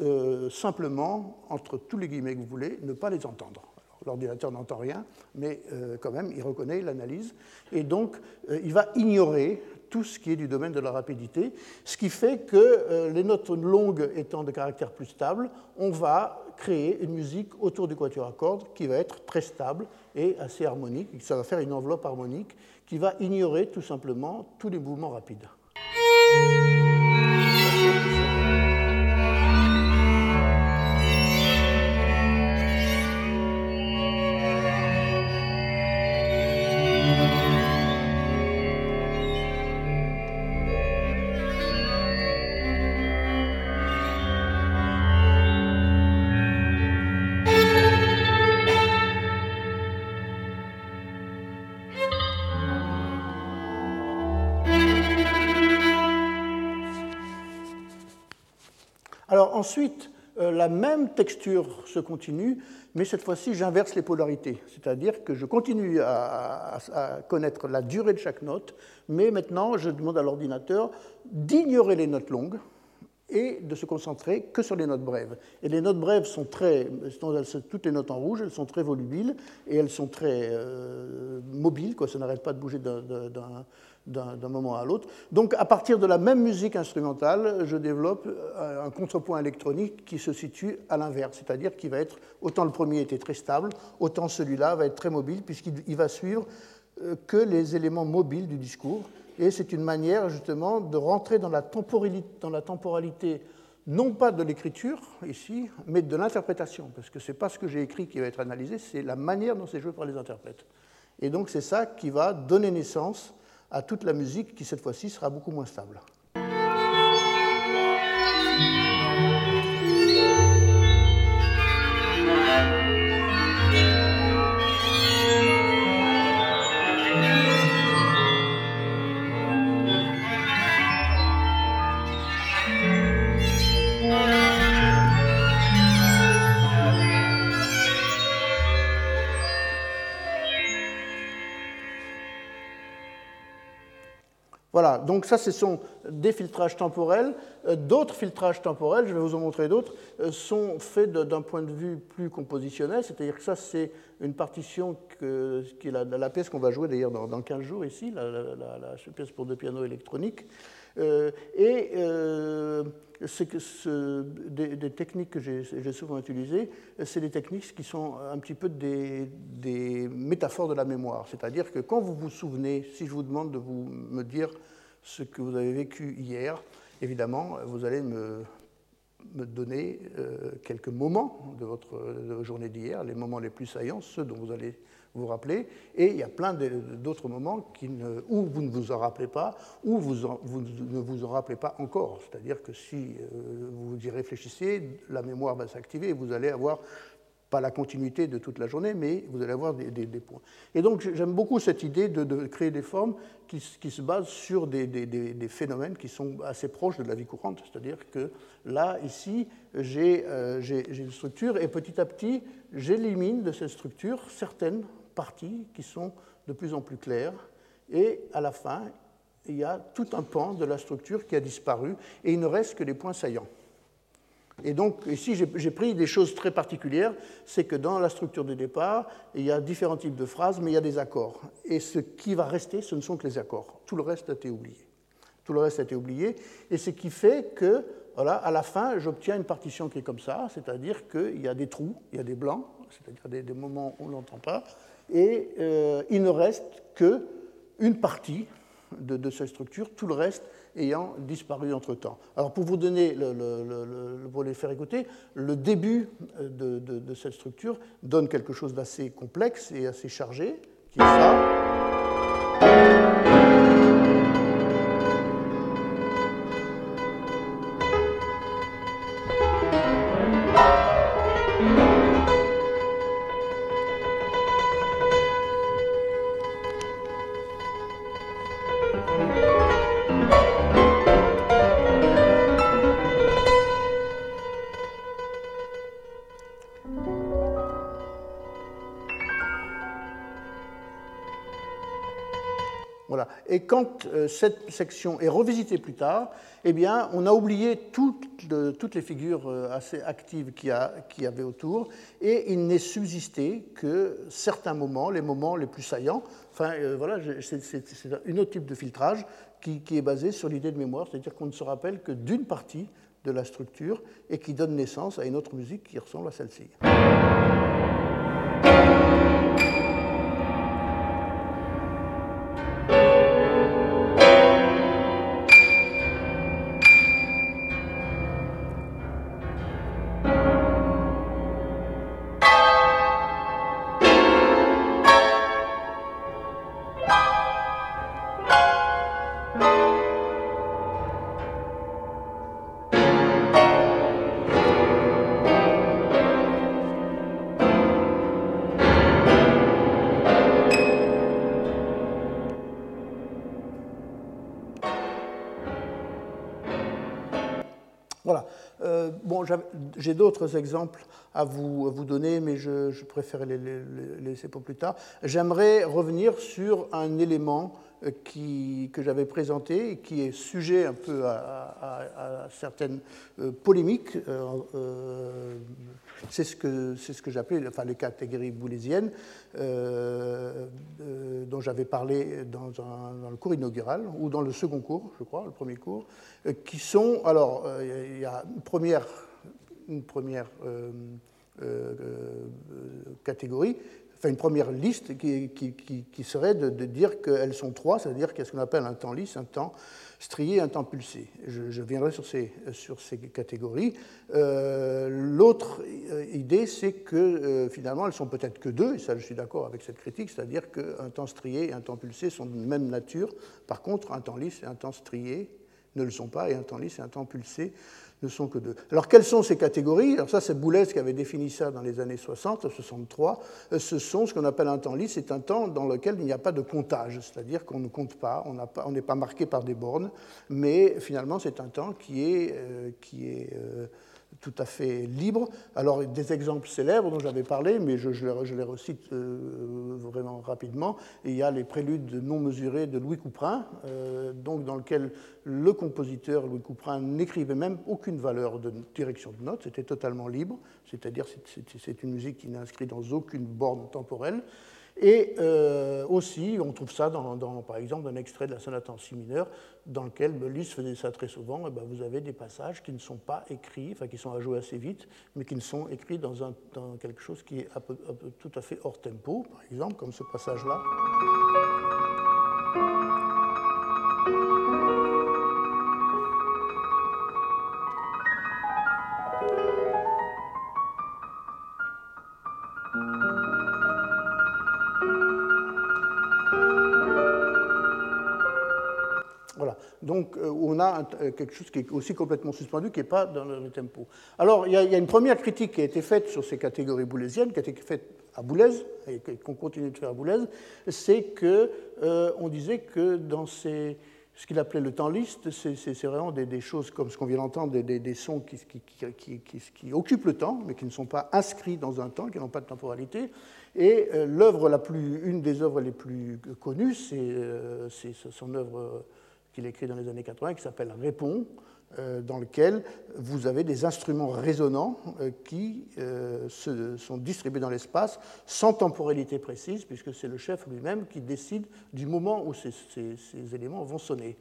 euh, simplement, entre tous les guillemets que vous voulez, ne pas les entendre. L'ordinateur n'entend rien, mais euh, quand même, il reconnaît, l'analyse, et donc euh, il va ignorer tout ce qui est du domaine de la rapidité, ce qui fait que les notes longues étant de caractère plus stable, on va créer une musique autour du quatuor à cordes qui va être très stable et assez harmonique. Ça va faire une enveloppe harmonique qui va ignorer tout simplement tous les mouvements rapides. Ensuite, euh, la même texture se continue, mais cette fois-ci, j'inverse les polarités. C'est-à-dire que je continue à, connaître la durée de chaque note, mais maintenant, je demande à l'ordinateur d'ignorer les notes longues et de se concentrer que sur les notes brèves. Et les notes brèves sont très, toutes les notes en rouge, elles sont très volubiles et elles sont très euh, mobiles, quoi, ça n'arrête pas de bouger d'un d'un moment à l'autre. Donc à partir de la même musique instrumentale, je développe euh, un contrepoint électronique qui se situe à l'inverse, c'est-à-dire qu'il va être, autant le premier était très stable, autant celui-là va être très mobile puisqu'il va suivre euh, que les éléments mobiles du discours. Et c'est une manière justement de rentrer dans la temporalité non pas de l'écriture ici, mais de l'interprétation, parce que ce n'est pas ce que j'ai écrit qui va être analysé, c'est la manière dont c'est joué par les interprètes. Et donc c'est ça qui va donner naissance à toute la musique qui cette fois-ci sera beaucoup moins stable. Donc ça, ce sont des filtrages temporels. Euh, d'autres filtrages temporels, je vais vous en montrer d'autres, euh, sont faits d'un point de vue plus compositionnel, c'est-à-dire que ça, c'est une partition qui est la, pièce qu'on va jouer d'ailleurs dans, dans, 15 jours ici, la, la, pièce pour deux pianos électroniques. Euh, et euh, des, techniques que j'ai souvent utilisées, c'est des techniques qui sont un petit peu des, métaphores de la mémoire. C'est-à-dire que quand vous vous souvenez, si je vous demande de vous, me dire ce que vous avez vécu hier, évidemment, vous allez me, donner euh, quelques moments de votre journée d'hier, les moments les plus saillants, ceux dont vous allez vous rappelez, et il y a plein d'autres moments où vous ne vous en rappelez pas, ou vous, vous ne vous en rappelez pas encore. C'est-à-dire que si euh, vous y réfléchissez, la mémoire va s'activer et vous allez avoir pas la continuité de toute la journée, mais vous allez avoir des, points. Et donc j'aime beaucoup cette idée de, créer des formes qui, se basent sur des, phénomènes qui sont assez proches de la vie courante. C'est-à-dire que là, ici, euh, j'ai une structure et petit à petit, j'élimine de cette structure certaines parties qui sont de plus en plus claires. Et à la fin, il y a tout un pan de la structure qui a disparu et il ne reste que les points saillants. Et donc, ici, j'ai pris des choses très particulières. C'est que dans la structure de départ, il y a différents types de phrases, mais il y a des accords. Et ce qui va rester, ce ne sont que les accords. Tout le reste a été oublié. Tout le reste a été oublié. Et ce qui fait que, voilà, à la fin, j'obtiens une partition qui est comme ça, c'est-à-dire qu'il y a des trous, il y a des blancs, c'est-à-dire des, moments où on n'entend pas, et euh, il ne reste qu'une partie de, cette structure, tout le reste ayant disparu entre-temps. Alors pour vous donner, le, pour les faire écouter, le début de, de, cette structure donne quelque chose d'assez complexe et assez chargé, qui est ça. Quand euh, cette section est revisitée plus tard, eh bien, on a oublié toutes, les figures euh, assez actives qu'il y, avait autour, et il n'est subsisté que certains moments, les moments les plus saillants. Enfin, euh, voilà, c'est un autre type de filtrage qui est basé sur l'idée de mémoire, c'est-à-dire qu'on ne se rappelle que d'une partie de la structure et qui donne naissance à une autre musique qui ressemble à celle-ci. J'ai d'autres exemples à vous, donner, mais je, je préfère les, laisser pour plus tard. J'aimerais revenir sur un élément euh, que j'avais présenté et qui est sujet un peu à, certaines euh, polémiques. Euh, c'est ce que, j'appelais enfin, les catégories boulésiennes, dont j'avais parlé dans, le cours inaugural, ou dans le second cours, je crois, le premier cours, qui sont, alors, il y a une première une première euh, euh, catégorie, enfin une première liste qui, qui, serait de, dire qu'elles sont trois, c'est-à-dire qu'est-ce qu'on appelle un temps lisse, un temps strié, un temps pulsé. Je, viendrai sur ces, sur ces catégories. Euh, l'autre idée, c'est que finalement, elles sont peut-être que deux, et ça je suis d'accord avec cette critique, c'est-à-dire qu'un temps strié et un temps pulsé sont de même nature. Par contre, un temps lisse et un temps strié ne le sont pas, et un temps lisse et un temps pulsé ne sont que deux. Alors quelles sont ces catégories? Alors ça, c'est Boulez qui avait défini ça dans les années 60, 63. Euh, ce sont ce qu'on appelle un temps lisse, c'est un temps dans lequel il n'y a pas de comptage, c'est-à-dire qu'on ne compte pas, on n'est pas marqué par des bornes, mais finalement c'est un temps qui est, euh, qui est tout à fait libre. Alors, des exemples célèbres dont j'avais parlé, mais je, les, recite euh, vraiment rapidement. il y a les préludes non mesurés de Louis Couperin, euh, donc dans lequel le compositeur Louis Couperin n'écrivait même aucune valeur de direction de notes, c'était totalement libre, c'est-à-dire c'est une musique qui n'est inscrite dans aucune borne temporelle. Et euh, aussi, on trouve ça, dans, par exemple, un extrait de la sonate en si mineur, dans lequel Liszt faisait ça très souvent. Eh ben, vous avez des passages qui ne sont pas écrits, enfin qui sont à jouer assez vite, mais qui ne sont écrits dans, un, dans quelque chose qui est tout à fait hors tempo, par exemple, comme ce passage-là. Quelque chose qui est aussi complètement suspendu, qui n'est pas dans le tempo. Alors il y, a une première critique qui a été faite sur ces catégories boulésiennes, qui a été faite à Boulez, et qu'on continue de faire à Boulez, c'est qu'on euh, disait que dans ces, ce qu'il appelait le temps liste, c'est vraiment des, choses comme ce qu'on vient d'entendre, des, sons qui, qui, occupent le temps, mais qui ne sont pas inscrits dans un temps, qui n'ont pas de temporalité. Et l'œuvre la plus, une des œuvres les plus connues, c'est son œuvre qu'il écrit dans les années 80, qui s'appelle Répond, euh, dans lequel vous avez des instruments résonnants euh, qui euh, sont distribués dans l'espace sans temporalité précise, puisque c'est le chef lui-même qui décide du moment où ces, ces éléments vont sonner.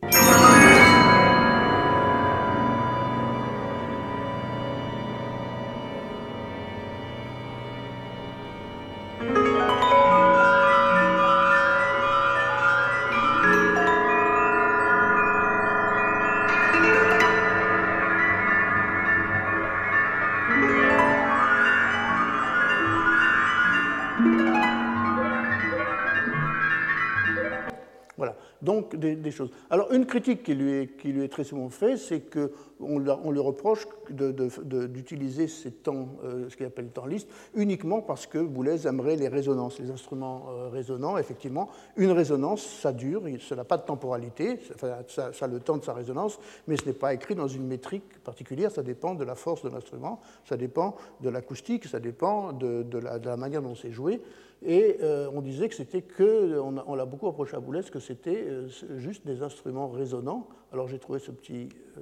Alors, une critique qui lui est, très souvent faite, c'est qu'on on lui reproche d'utiliser euh, ce qu'il appelle le temps liste, uniquement parce que Boulez aimerait les résonances, les instruments euh, résonnants. Effectivement, une résonance, ça dure, ça n'a pas de temporalité, ça, ça, a le temps de sa résonance, mais ce n'est pas écrit dans une métrique particulière, ça dépend de la force de l'instrument, ça dépend de l'acoustique, ça dépend de, la, de la manière dont c'est joué. Et euh, on disait que c'était que, on, l'a beaucoup approché à Boulez, que c'était euh, juste des instruments résonnants. Alors j'ai trouvé ce petit euh,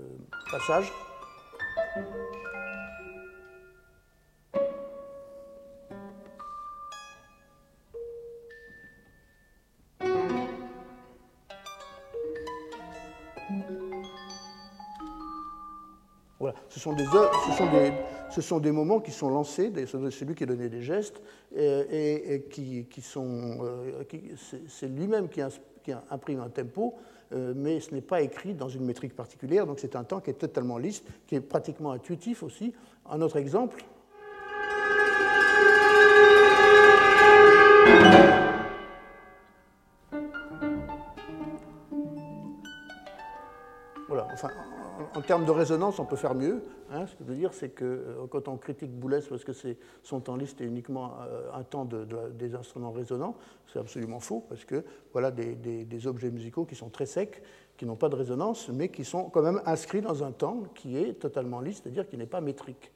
passage. Voilà, ce sont des, ce sont des, ce sont des moments qui sont lancés, c'est lui qui a donné des gestes, et, qui, sont. Euh, c'est lui-même qui, imprime un tempo, euh, mais ce n'est pas écrit dans une métrique particulière, donc c'est un temps qui est totalement lisse, qui est pratiquement intuitif aussi. Un autre exemple. En termes de résonance, on peut faire mieux. Hein. ce que je veux dire, c'est que euh, quand on critique Boulez parce que son temps liste est uniquement euh, un temps de, des instruments résonnants, c'est absolument faux, parce que voilà des, des, objets musicaux qui sont très secs, qui n'ont pas de résonance, mais qui sont quand même inscrits dans un temps qui est totalement lisse, c'est-à-dire qui n'est pas métrique.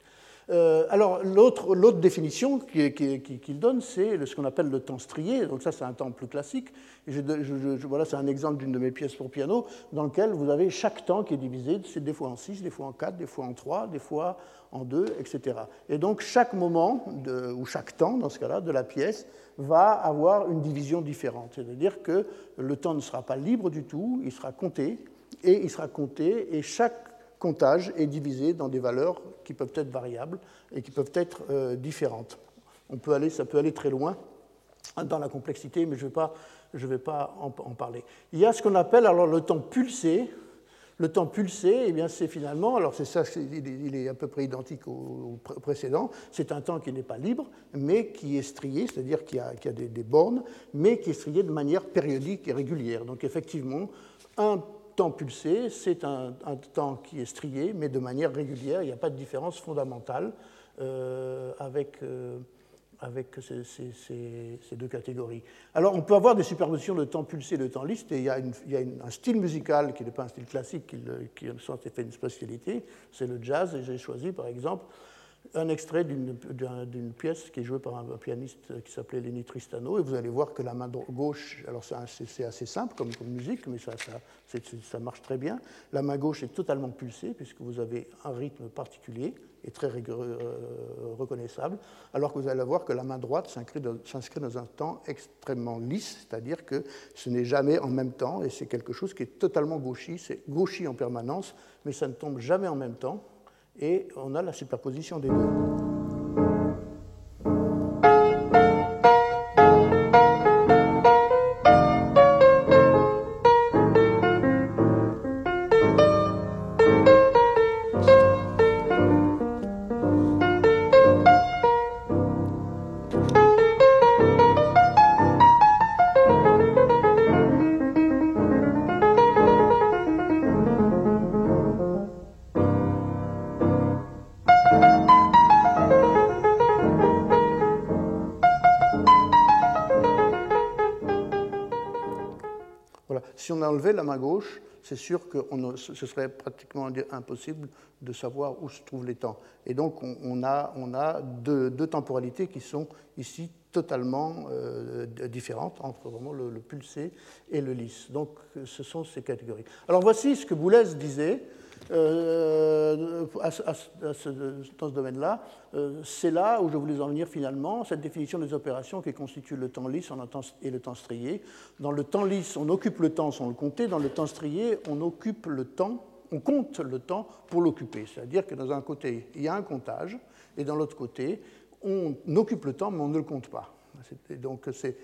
Euh, alors, l'autre définition qu'il donne, c'est ce qu'on appelle le temps strié. Donc, ça, c'est un temps plus classique. voilà, c'est un exemple d'une de mes pièces pour piano, dans lequel vous avez chaque temps qui est divisé, c'est des fois en 6, des fois en 4, des fois en 3, des fois en 2, etc. Et donc, chaque moment, ou chaque temps, dans ce cas-là, de la pièce, va avoir une division différente. C'est-à-dire que le temps ne sera pas libre du tout, il sera compté, et il sera compté, et chaque comptage est divisé dans des valeurs qui peuvent être variables et qui peuvent être euh, différentes. On peut aller, ça peut aller très loin dans la complexité, mais je ne vais pas, en, parler. Il y a ce qu'on appelle alors le temps pulsé. Le temps pulsé, eh bien, c'est finalement, alors c'est ça, il est à peu près identique au, précédent, c'est un temps qui n'est pas libre, mais qui est strié, c'est-à-dire qui a, qui a des, des, bornes, mais qui est strié de manière périodique et régulière. Donc effectivement, un temps pulsé, c'est un, temps qui est strié, mais de manière régulière. Il n'y a pas de différence fondamentale euh, avec, euh, avec ces, deux catégories. Alors, on peut avoir des superpositions de temps pulsé et de temps liste, et il y a, un style musical qui n'est pas un style classique, qui, qui en fait une spécialité, c'est le jazz, et j'ai choisi, par exemple, un extrait d'une d'un- d'une pièce qui est jouée par un, pianiste qui s'appelait Lenny Tristano, et vous allez voir que la main gauche, alors c'est assez simple comme, musique, mais ça, marche très bien. La main gauche est totalement pulsée, puisque vous avez un rythme particulier et très rigoureux, euh, reconnaissable, alors que vous allez voir que la main droite s'inscrit dans, dans un temps extrêmement lisse, c'est-à-dire que ce n'est jamais en même temps, et c'est quelque chose qui est totalement gauchi, c'est gauchi en permanence, mais ça ne tombe jamais en même temps, et on a la superposition des deux. Enlevait la main gauche, c'est sûr que ce serait pratiquement impossible de savoir où se trouvent les temps. Et donc, on, a, deux temporalités qui sont ici totalement euh, différentes entre vraiment le, le pulsé et le lisse. Donc, ce sont ces catégories. Alors, voici ce que Boulez disait euh, ce- dans ce domaine-là. Euh, c'est là où je voulais en venir finalement, cette définition des opérations qui constitue le temps lisse et le temps strié. Dans le temps lisse, on occupe le temps sans le compter. Dans le temps strié, on occupe le temps, on compte le temps pour l'occuper. C'est-à-dire que dans un côté, il y a un comptage, et dans l'autre côté, on occupe le temps, mais on ne le compte pas. Donc, c'est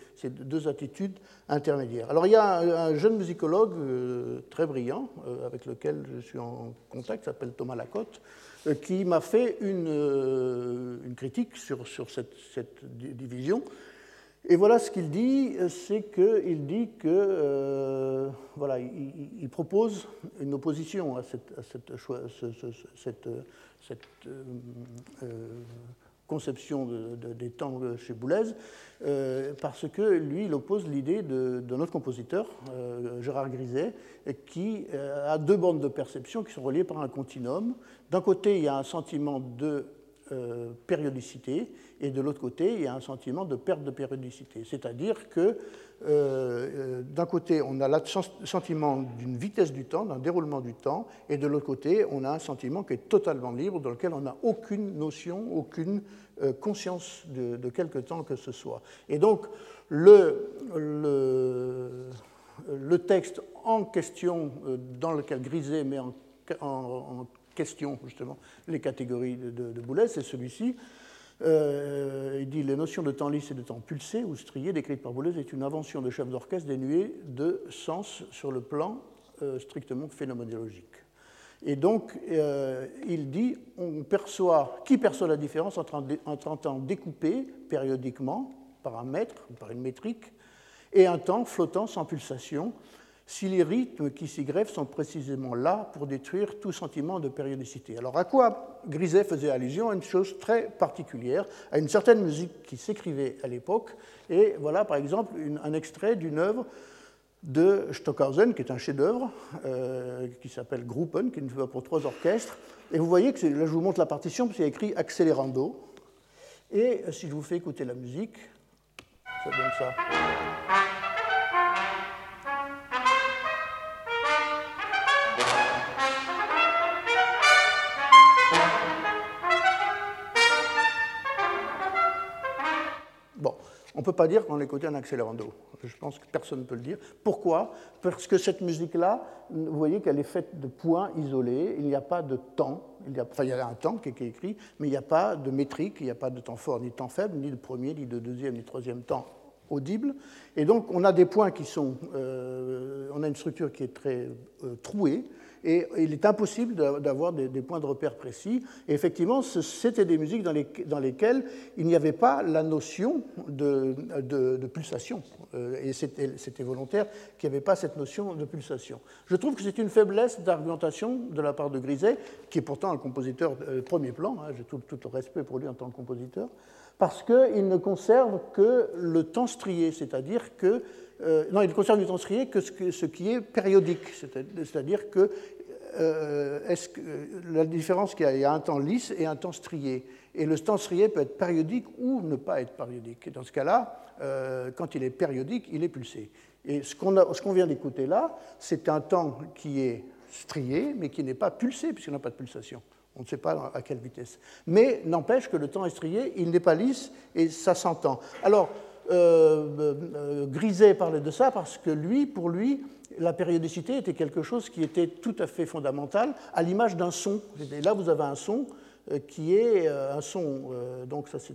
deux attitudes intermédiaires. Alors, il y a un, un jeune musicologue euh, très brillant, euh, avec lequel je suis en contact, s'appelle Thomas Lacotte, euh, qui m'a fait une, critique sur, sur cette, cette di- division. Et voilà ce qu'il dit, c'est qu'il dit que voilà, il, propose une opposition à cette, à cette, cette, cette, conception de- de- des temps chez Boulez, euh, parce que lui, il oppose l'idée de, notre compositeur, euh, Gérard Griset, qui euh, a deux bandes de perception qui sont reliées par un continuum. D'un côté, il y a un sentiment de périodicité, et de l'autre côté, il y a un sentiment de perte de périodicité. C'est-à-dire que euh, euh, d'un côté, on a le sentiment d'une vitesse du temps, d'un déroulement du temps, et de l'autre côté, on a un sentiment qui est totalement libre, dans lequel on n'a aucune notion, aucune euh, conscience de, quelque temps que ce soit. Et donc, le, texte en question, dans lequel Griset met en question justement les catégories de, de, de Boulez, c'est celui-ci. Euh, il dit les notions de temps lisse et de temps pulsé ou strié décrites par Boulez est une invention de chef d'orchestre dénuée de sens sur le plan euh, strictement phénoménologique. Et donc, euh, il dit on perçoit, qui perçoit la différence entre un, temps découpé périodiquement par un mètre, par une métrique, et un temps flottant sans pulsation, si les rythmes qui s'y greffent sont précisément là pour détruire tout sentiment de périodicité. Alors à quoi Griset faisait allusion À une chose très particulière, à une certaine musique qui s'écrivait à l'époque. Et voilà par exemple un extrait d'une œuvre de Stockhausen, qui est un chef-d'œuvre, euh, qui s'appelle Gruppen, qui est une œuvre pour trois orchestres. Et vous voyez que là, je vous montre la partition, parce qu'il y a écrit Accelerando. Et euh, si je vous fais écouter la musique, ça donne ça. On ne peut pas dire qu'on écoutait un accélérando. Je pense que personne ne peut le dire. Pourquoi? Parce que cette musique-là, vous voyez qu'elle est faite de points isolés. Il n'y a pas de temps. Il y a, enfin, il y a un temps qui est, écrit, mais il n'y a pas de métrique. Il n'y a pas de temps fort ni de temps faible, ni de premier, ni de deuxième, ni de troisième temps audible. Et donc, on a des points qui sont. euh, on a une structure qui est très euh, trouée. Et il est impossible d'a- d'avoir des, points de repère précis. Et effectivement, c'était des musiques dans, les- dans lesquelles il n'y avait pas la notion de, de- de pulsation. Euh, et c'était volontaire qu'il n'y avait pas cette notion de pulsation. Je trouve que c'est une faiblesse d'argumentation de la part de Griset, qui est pourtant un compositeur euh, premier plan. hein, J'ai tout, le respect pour lui en tant que compositeur parce qu'il ne conserve que le temps strié, c'est-à-dire que euh, non, il ne conserve du temps strié que ce, qui est périodique, c'est-à-dire euh, que la différence qu'il y a, il y a un temps lisse et un temps strié. Et le temps strié peut être périodique ou ne pas être périodique. dans ce cas-là, euh, quand il est périodique, il est pulsé. Et ce qu'on vient d'écouter là, c'est un temps qui est strié, mais qui n'est pas pulsé, puisqu'il n'a pas de pulsation. On ne sait pas à quelle vitesse. Mais n'empêche que le temps est strié, il n'est pas lisse, et ça s'entend. Alors, euh, euh, Griset parlait de ça parce que lui, pour lui, la périodicité était quelque chose qui était tout à fait fondamental, à l'image d'un son. Et là, vous avez un son euh, qui est un son, donc ça c'est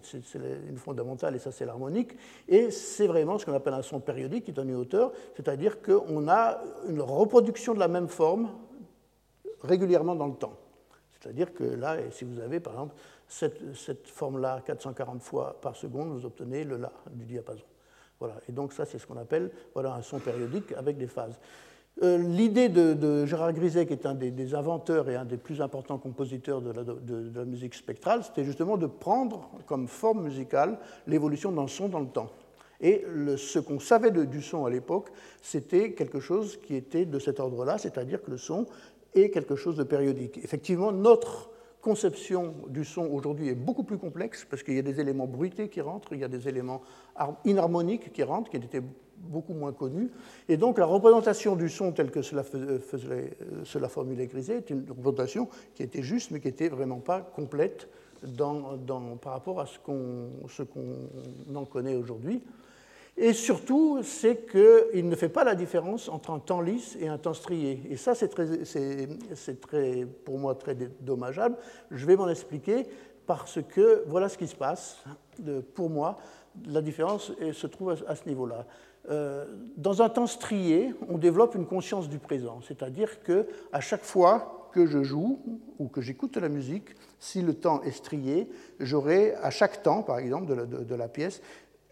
une fondamentale et ça c'est l'harmonique, et c'est vraiment ce qu'on appelle un son périodique qui donne une hauteur, c'est-à-dire qu'on a une reproduction de la même forme régulièrement dans le temps. C'est-à-dire que là, si vous avez par exemple cette, forme-là 440 fois par seconde, vous obtenez le La du diapason. Voilà. Et donc ça, c'est ce qu'on appelle voilà, un son périodique avec des phases. Euh, l'idée de, Gérard Griset, qui est un des, inventeurs et un des plus importants compositeurs de la, musique spectrale, c'était justement de prendre comme forme musicale l'évolution d'un son dans le temps. Et ce qu'on savait du son à l'époque, c'était quelque chose qui était de cet ordre-là, c'est-à-dire que le son est quelque chose de périodique. Effectivement, notre conception du son aujourd'hui est beaucoup plus complexe parce qu'il y a des éléments bruités qui rentrent, il y a des éléments inharmoniques qui rentrent, qui étaient beaucoup moins connus. Et donc la représentation du son telle que cela, faisait, euh, cela formulait Griset est une représentation qui était juste mais qui n'était vraiment pas complète par rapport à ce qu'on en connaît aujourd'hui. Et surtout, c'est qu'il ne fait pas la différence entre un temps lisse et un temps strié. Et ça, c'est très, pour moi très dommageable. Je vais m'en expliquer parce que voilà ce qui se passe. Pour moi, la différence se trouve à ce niveau-là. Euh, dans un temps strié, on développe une conscience du présent, c'est-à-dire que à chaque fois que je joue ou que j'écoute la musique, si le temps est strié, j'aurai à chaque temps, par exemple, de la pièce,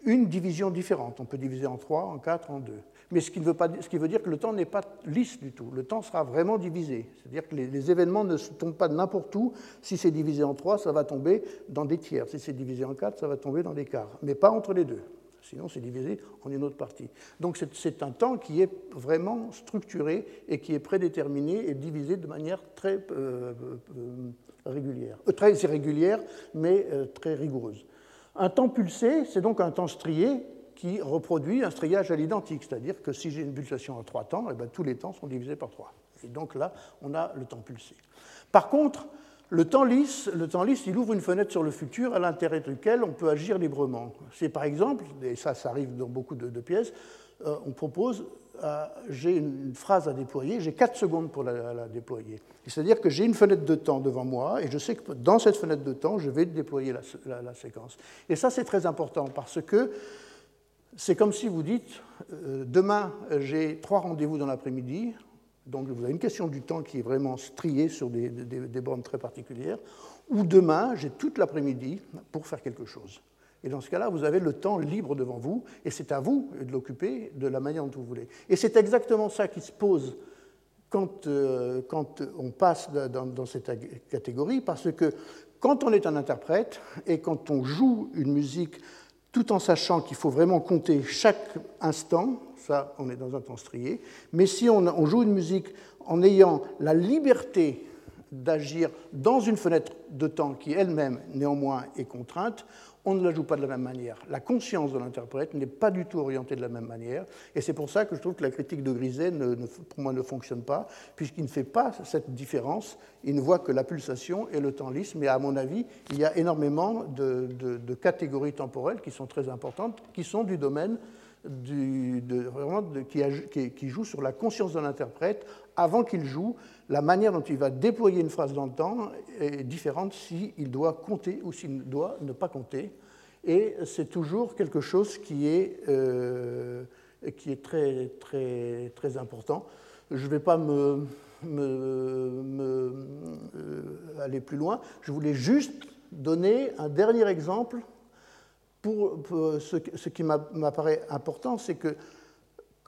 une division différente. On peut diviser en trois, en quatre, en deux. Mais ce qui, veut pas, ce qui veut dire que le temps n'est pas lisse du tout. Le temps sera vraiment divisé. C'est-à-dire que les, événements ne se tombent pas n'importe où. Si c'est divisé en trois, ça va tomber dans des tiers. Si c'est divisé en quatre, ça va tomber dans des quarts. Mais pas entre les deux. Sinon, c'est divisé en une autre partie. Donc, c'est un temps qui est vraiment structuré et qui est prédéterminé et divisé de manière très euh, euh, régulière. Euh, très irrégulière, mais très rigoureuse. Un temps pulsé, c'est donc un temps strié qui reproduit un striage à l'identique, c'est-à-dire que si j'ai une pulsation à trois temps, eh bien, tous les temps sont divisés par trois. Et donc là, on a le temps pulsé. Par contre, le temps lisse, il ouvre une fenêtre sur le futur à l'intérieur duquel on peut agir librement. C'est par exemple, et ça, ça arrive dans beaucoup de, pièces, euh, on propose j'ai une phrase à déployer, j'ai 4 secondes pour la, déployer. C'est-à-dire que j'ai une fenêtre de temps devant moi et je sais que dans cette fenêtre de temps, je vais déployer la, séquence. Et ça, c'est très important parce que c'est comme si vous dites, euh, demain, j'ai trois rendez-vous dans l'après-midi, donc vous avez une question du temps qui est vraiment striée sur des, des bornes très particulières, ou demain, j'ai toute l'après-midi pour faire quelque chose. Et dans ce cas-là, vous avez le temps libre devant vous, et c'est à vous de l'occuper de la manière dont vous voulez. Et c'est exactement ça qui se pose quand, euh, quand on passe dans, cette catégorie, parce que quand on est un interprète et quand on joue une musique tout en sachant qu'il faut vraiment compter chaque instant, ça on est dans un temps strié, mais si on joue une musique en ayant la liberté d'agir dans une fenêtre de temps qui elle-même néanmoins est contrainte, on ne la joue pas de la même manière. La conscience de l'interprète n'est pas du tout orientée de la même manière, et c'est pour ça que je trouve que la critique de Griset, pour moi, ne fonctionne pas, puisqu'il ne fait pas cette différence, il ne voit que la pulsation et le temps lisse, mais à mon avis, il y a énormément de, catégories temporelles qui sont très importantes, qui sont du domaine du, qui, qui joue sur la conscience de l'interprète avant qu'il joue, la manière dont il va déployer une phrase dans le temps est différente s'il doit compter ou s'il doit ne pas compter. Et c'est toujours quelque chose qui est, euh, très, important. Je ne vais pas me, euh, aller plus loin. Je voulais juste donner un dernier exemple pour, ce, qui m'apparaît important, c'est que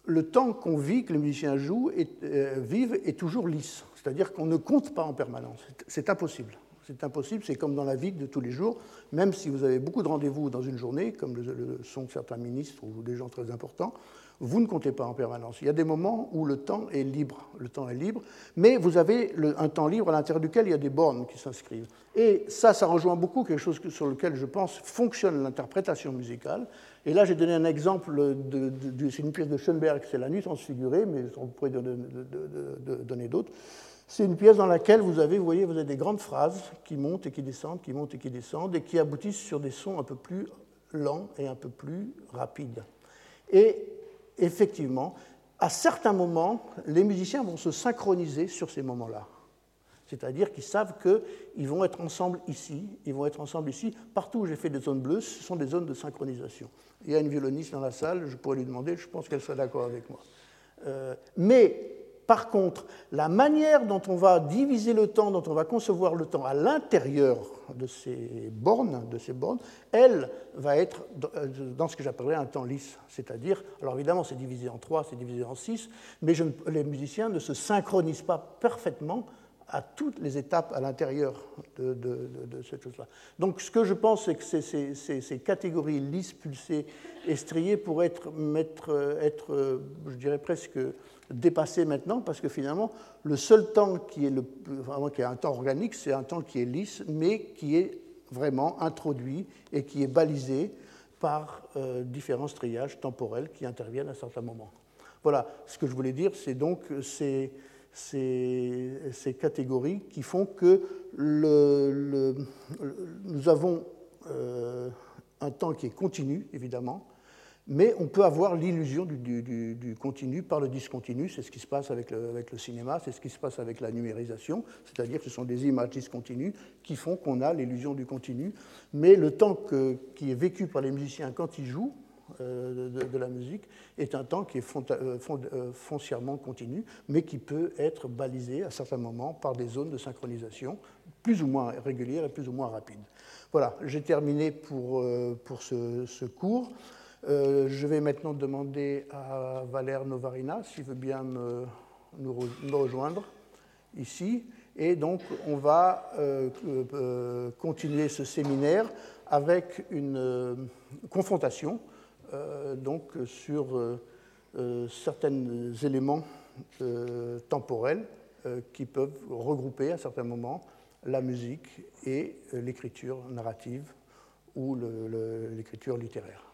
le temps qu'on vit, que les musiciens jouent, euh, vivent, est toujours lisse. C'est-à-dire qu'on ne compte pas en permanence. C'est impossible. C'est impossible, c'est comme dans la vie de tous les jours, même si vous avez beaucoup de rendez-vous dans une journée, comme le, sont certains ministres ou des gens très importants, vous ne comptez pas en permanence. Il y a des moments où le temps est libre, le temps est libre, mais vous avez un temps libre à l'intérieur duquel il y a des bornes qui s'inscrivent. Et ça, ça rejoint beaucoup quelque chose sur lequel je pense fonctionne l'interprétation musicale. Et là, j'ai donné un exemple, de, c'est une pièce de Schoenberg, c'est La Nuit transfigurée, mais on pourrait donner, donner d'autres. C'est une pièce dans laquelle vous avez, vous voyez, vous avez des grandes phrases qui montent et qui descendent, qui montent et qui descendent, et qui aboutissent sur des sons un peu plus lents et un peu plus rapides. Et effectivement, à certains moments, les musiciens vont se synchroniser sur ces moments-là. C'est-à-dire qu'ils savent qu'ils vont être ensemble ici, ils vont être ensemble ici. Partout où j'ai fait des zones bleues, ce sont des zones de synchronisation. Il y a une violoniste dans la salle, je pourrais lui demander, je pense qu'elle serait d'accord avec moi. Euh, mais par contre, la manière dont on va diviser le temps, dont on va concevoir le temps à l'intérieur de ces bornes, de ces bornes, elle va être dans ce que j'appellerais un temps lisse. C'est-à-dire, alors évidemment, c'est divisé en trois, c'est divisé en six, mais les musiciens ne se synchronisent pas parfaitement à toutes les étapes à l'intérieur de, cette chose-là. Donc ce que je pense, c'est que ces, catégories lisses, pulsées, estriées pourraient être, être, je dirais presque dépassées maintenant, parce que finalement, le seul temps qui est, le, vraiment, qui est un temps organique, c'est un temps qui est lisse, mais qui est vraiment introduit et qui est balisé par euh, différents striages temporels qui interviennent à certains moments. Voilà, ce que je voulais dire, c'est donc c'est ces, catégories qui font que nous avons euh, un temps qui est continu, évidemment, mais on peut avoir l'illusion du, continu par le discontinu. C'est ce qui se passe avec le, cinéma, c'est ce qui se passe avec la numérisation, c'est-à-dire que ce sont des images discontinues qui font qu'on a l'illusion du continu. Mais le temps qui est vécu par les musiciens quand ils jouent, euh, de, la musique est un temps qui est euh, euh, foncièrement continu, mais qui peut être balisé à certains moments par des zones de synchronisation plus ou moins régulières et plus ou moins rapides. Voilà, j'ai terminé pour, pour ce, cours. Je vais maintenant demander à Valère Novarina s'il veut bien me, nous, rejoindre ici. Et donc, on va continuer ce séminaire avec une confrontation euh, donc sur euh, euh, certains éléments temporels qui peuvent regrouper à certains moments la musique et l'écriture narrative ou l'écriture littéraire.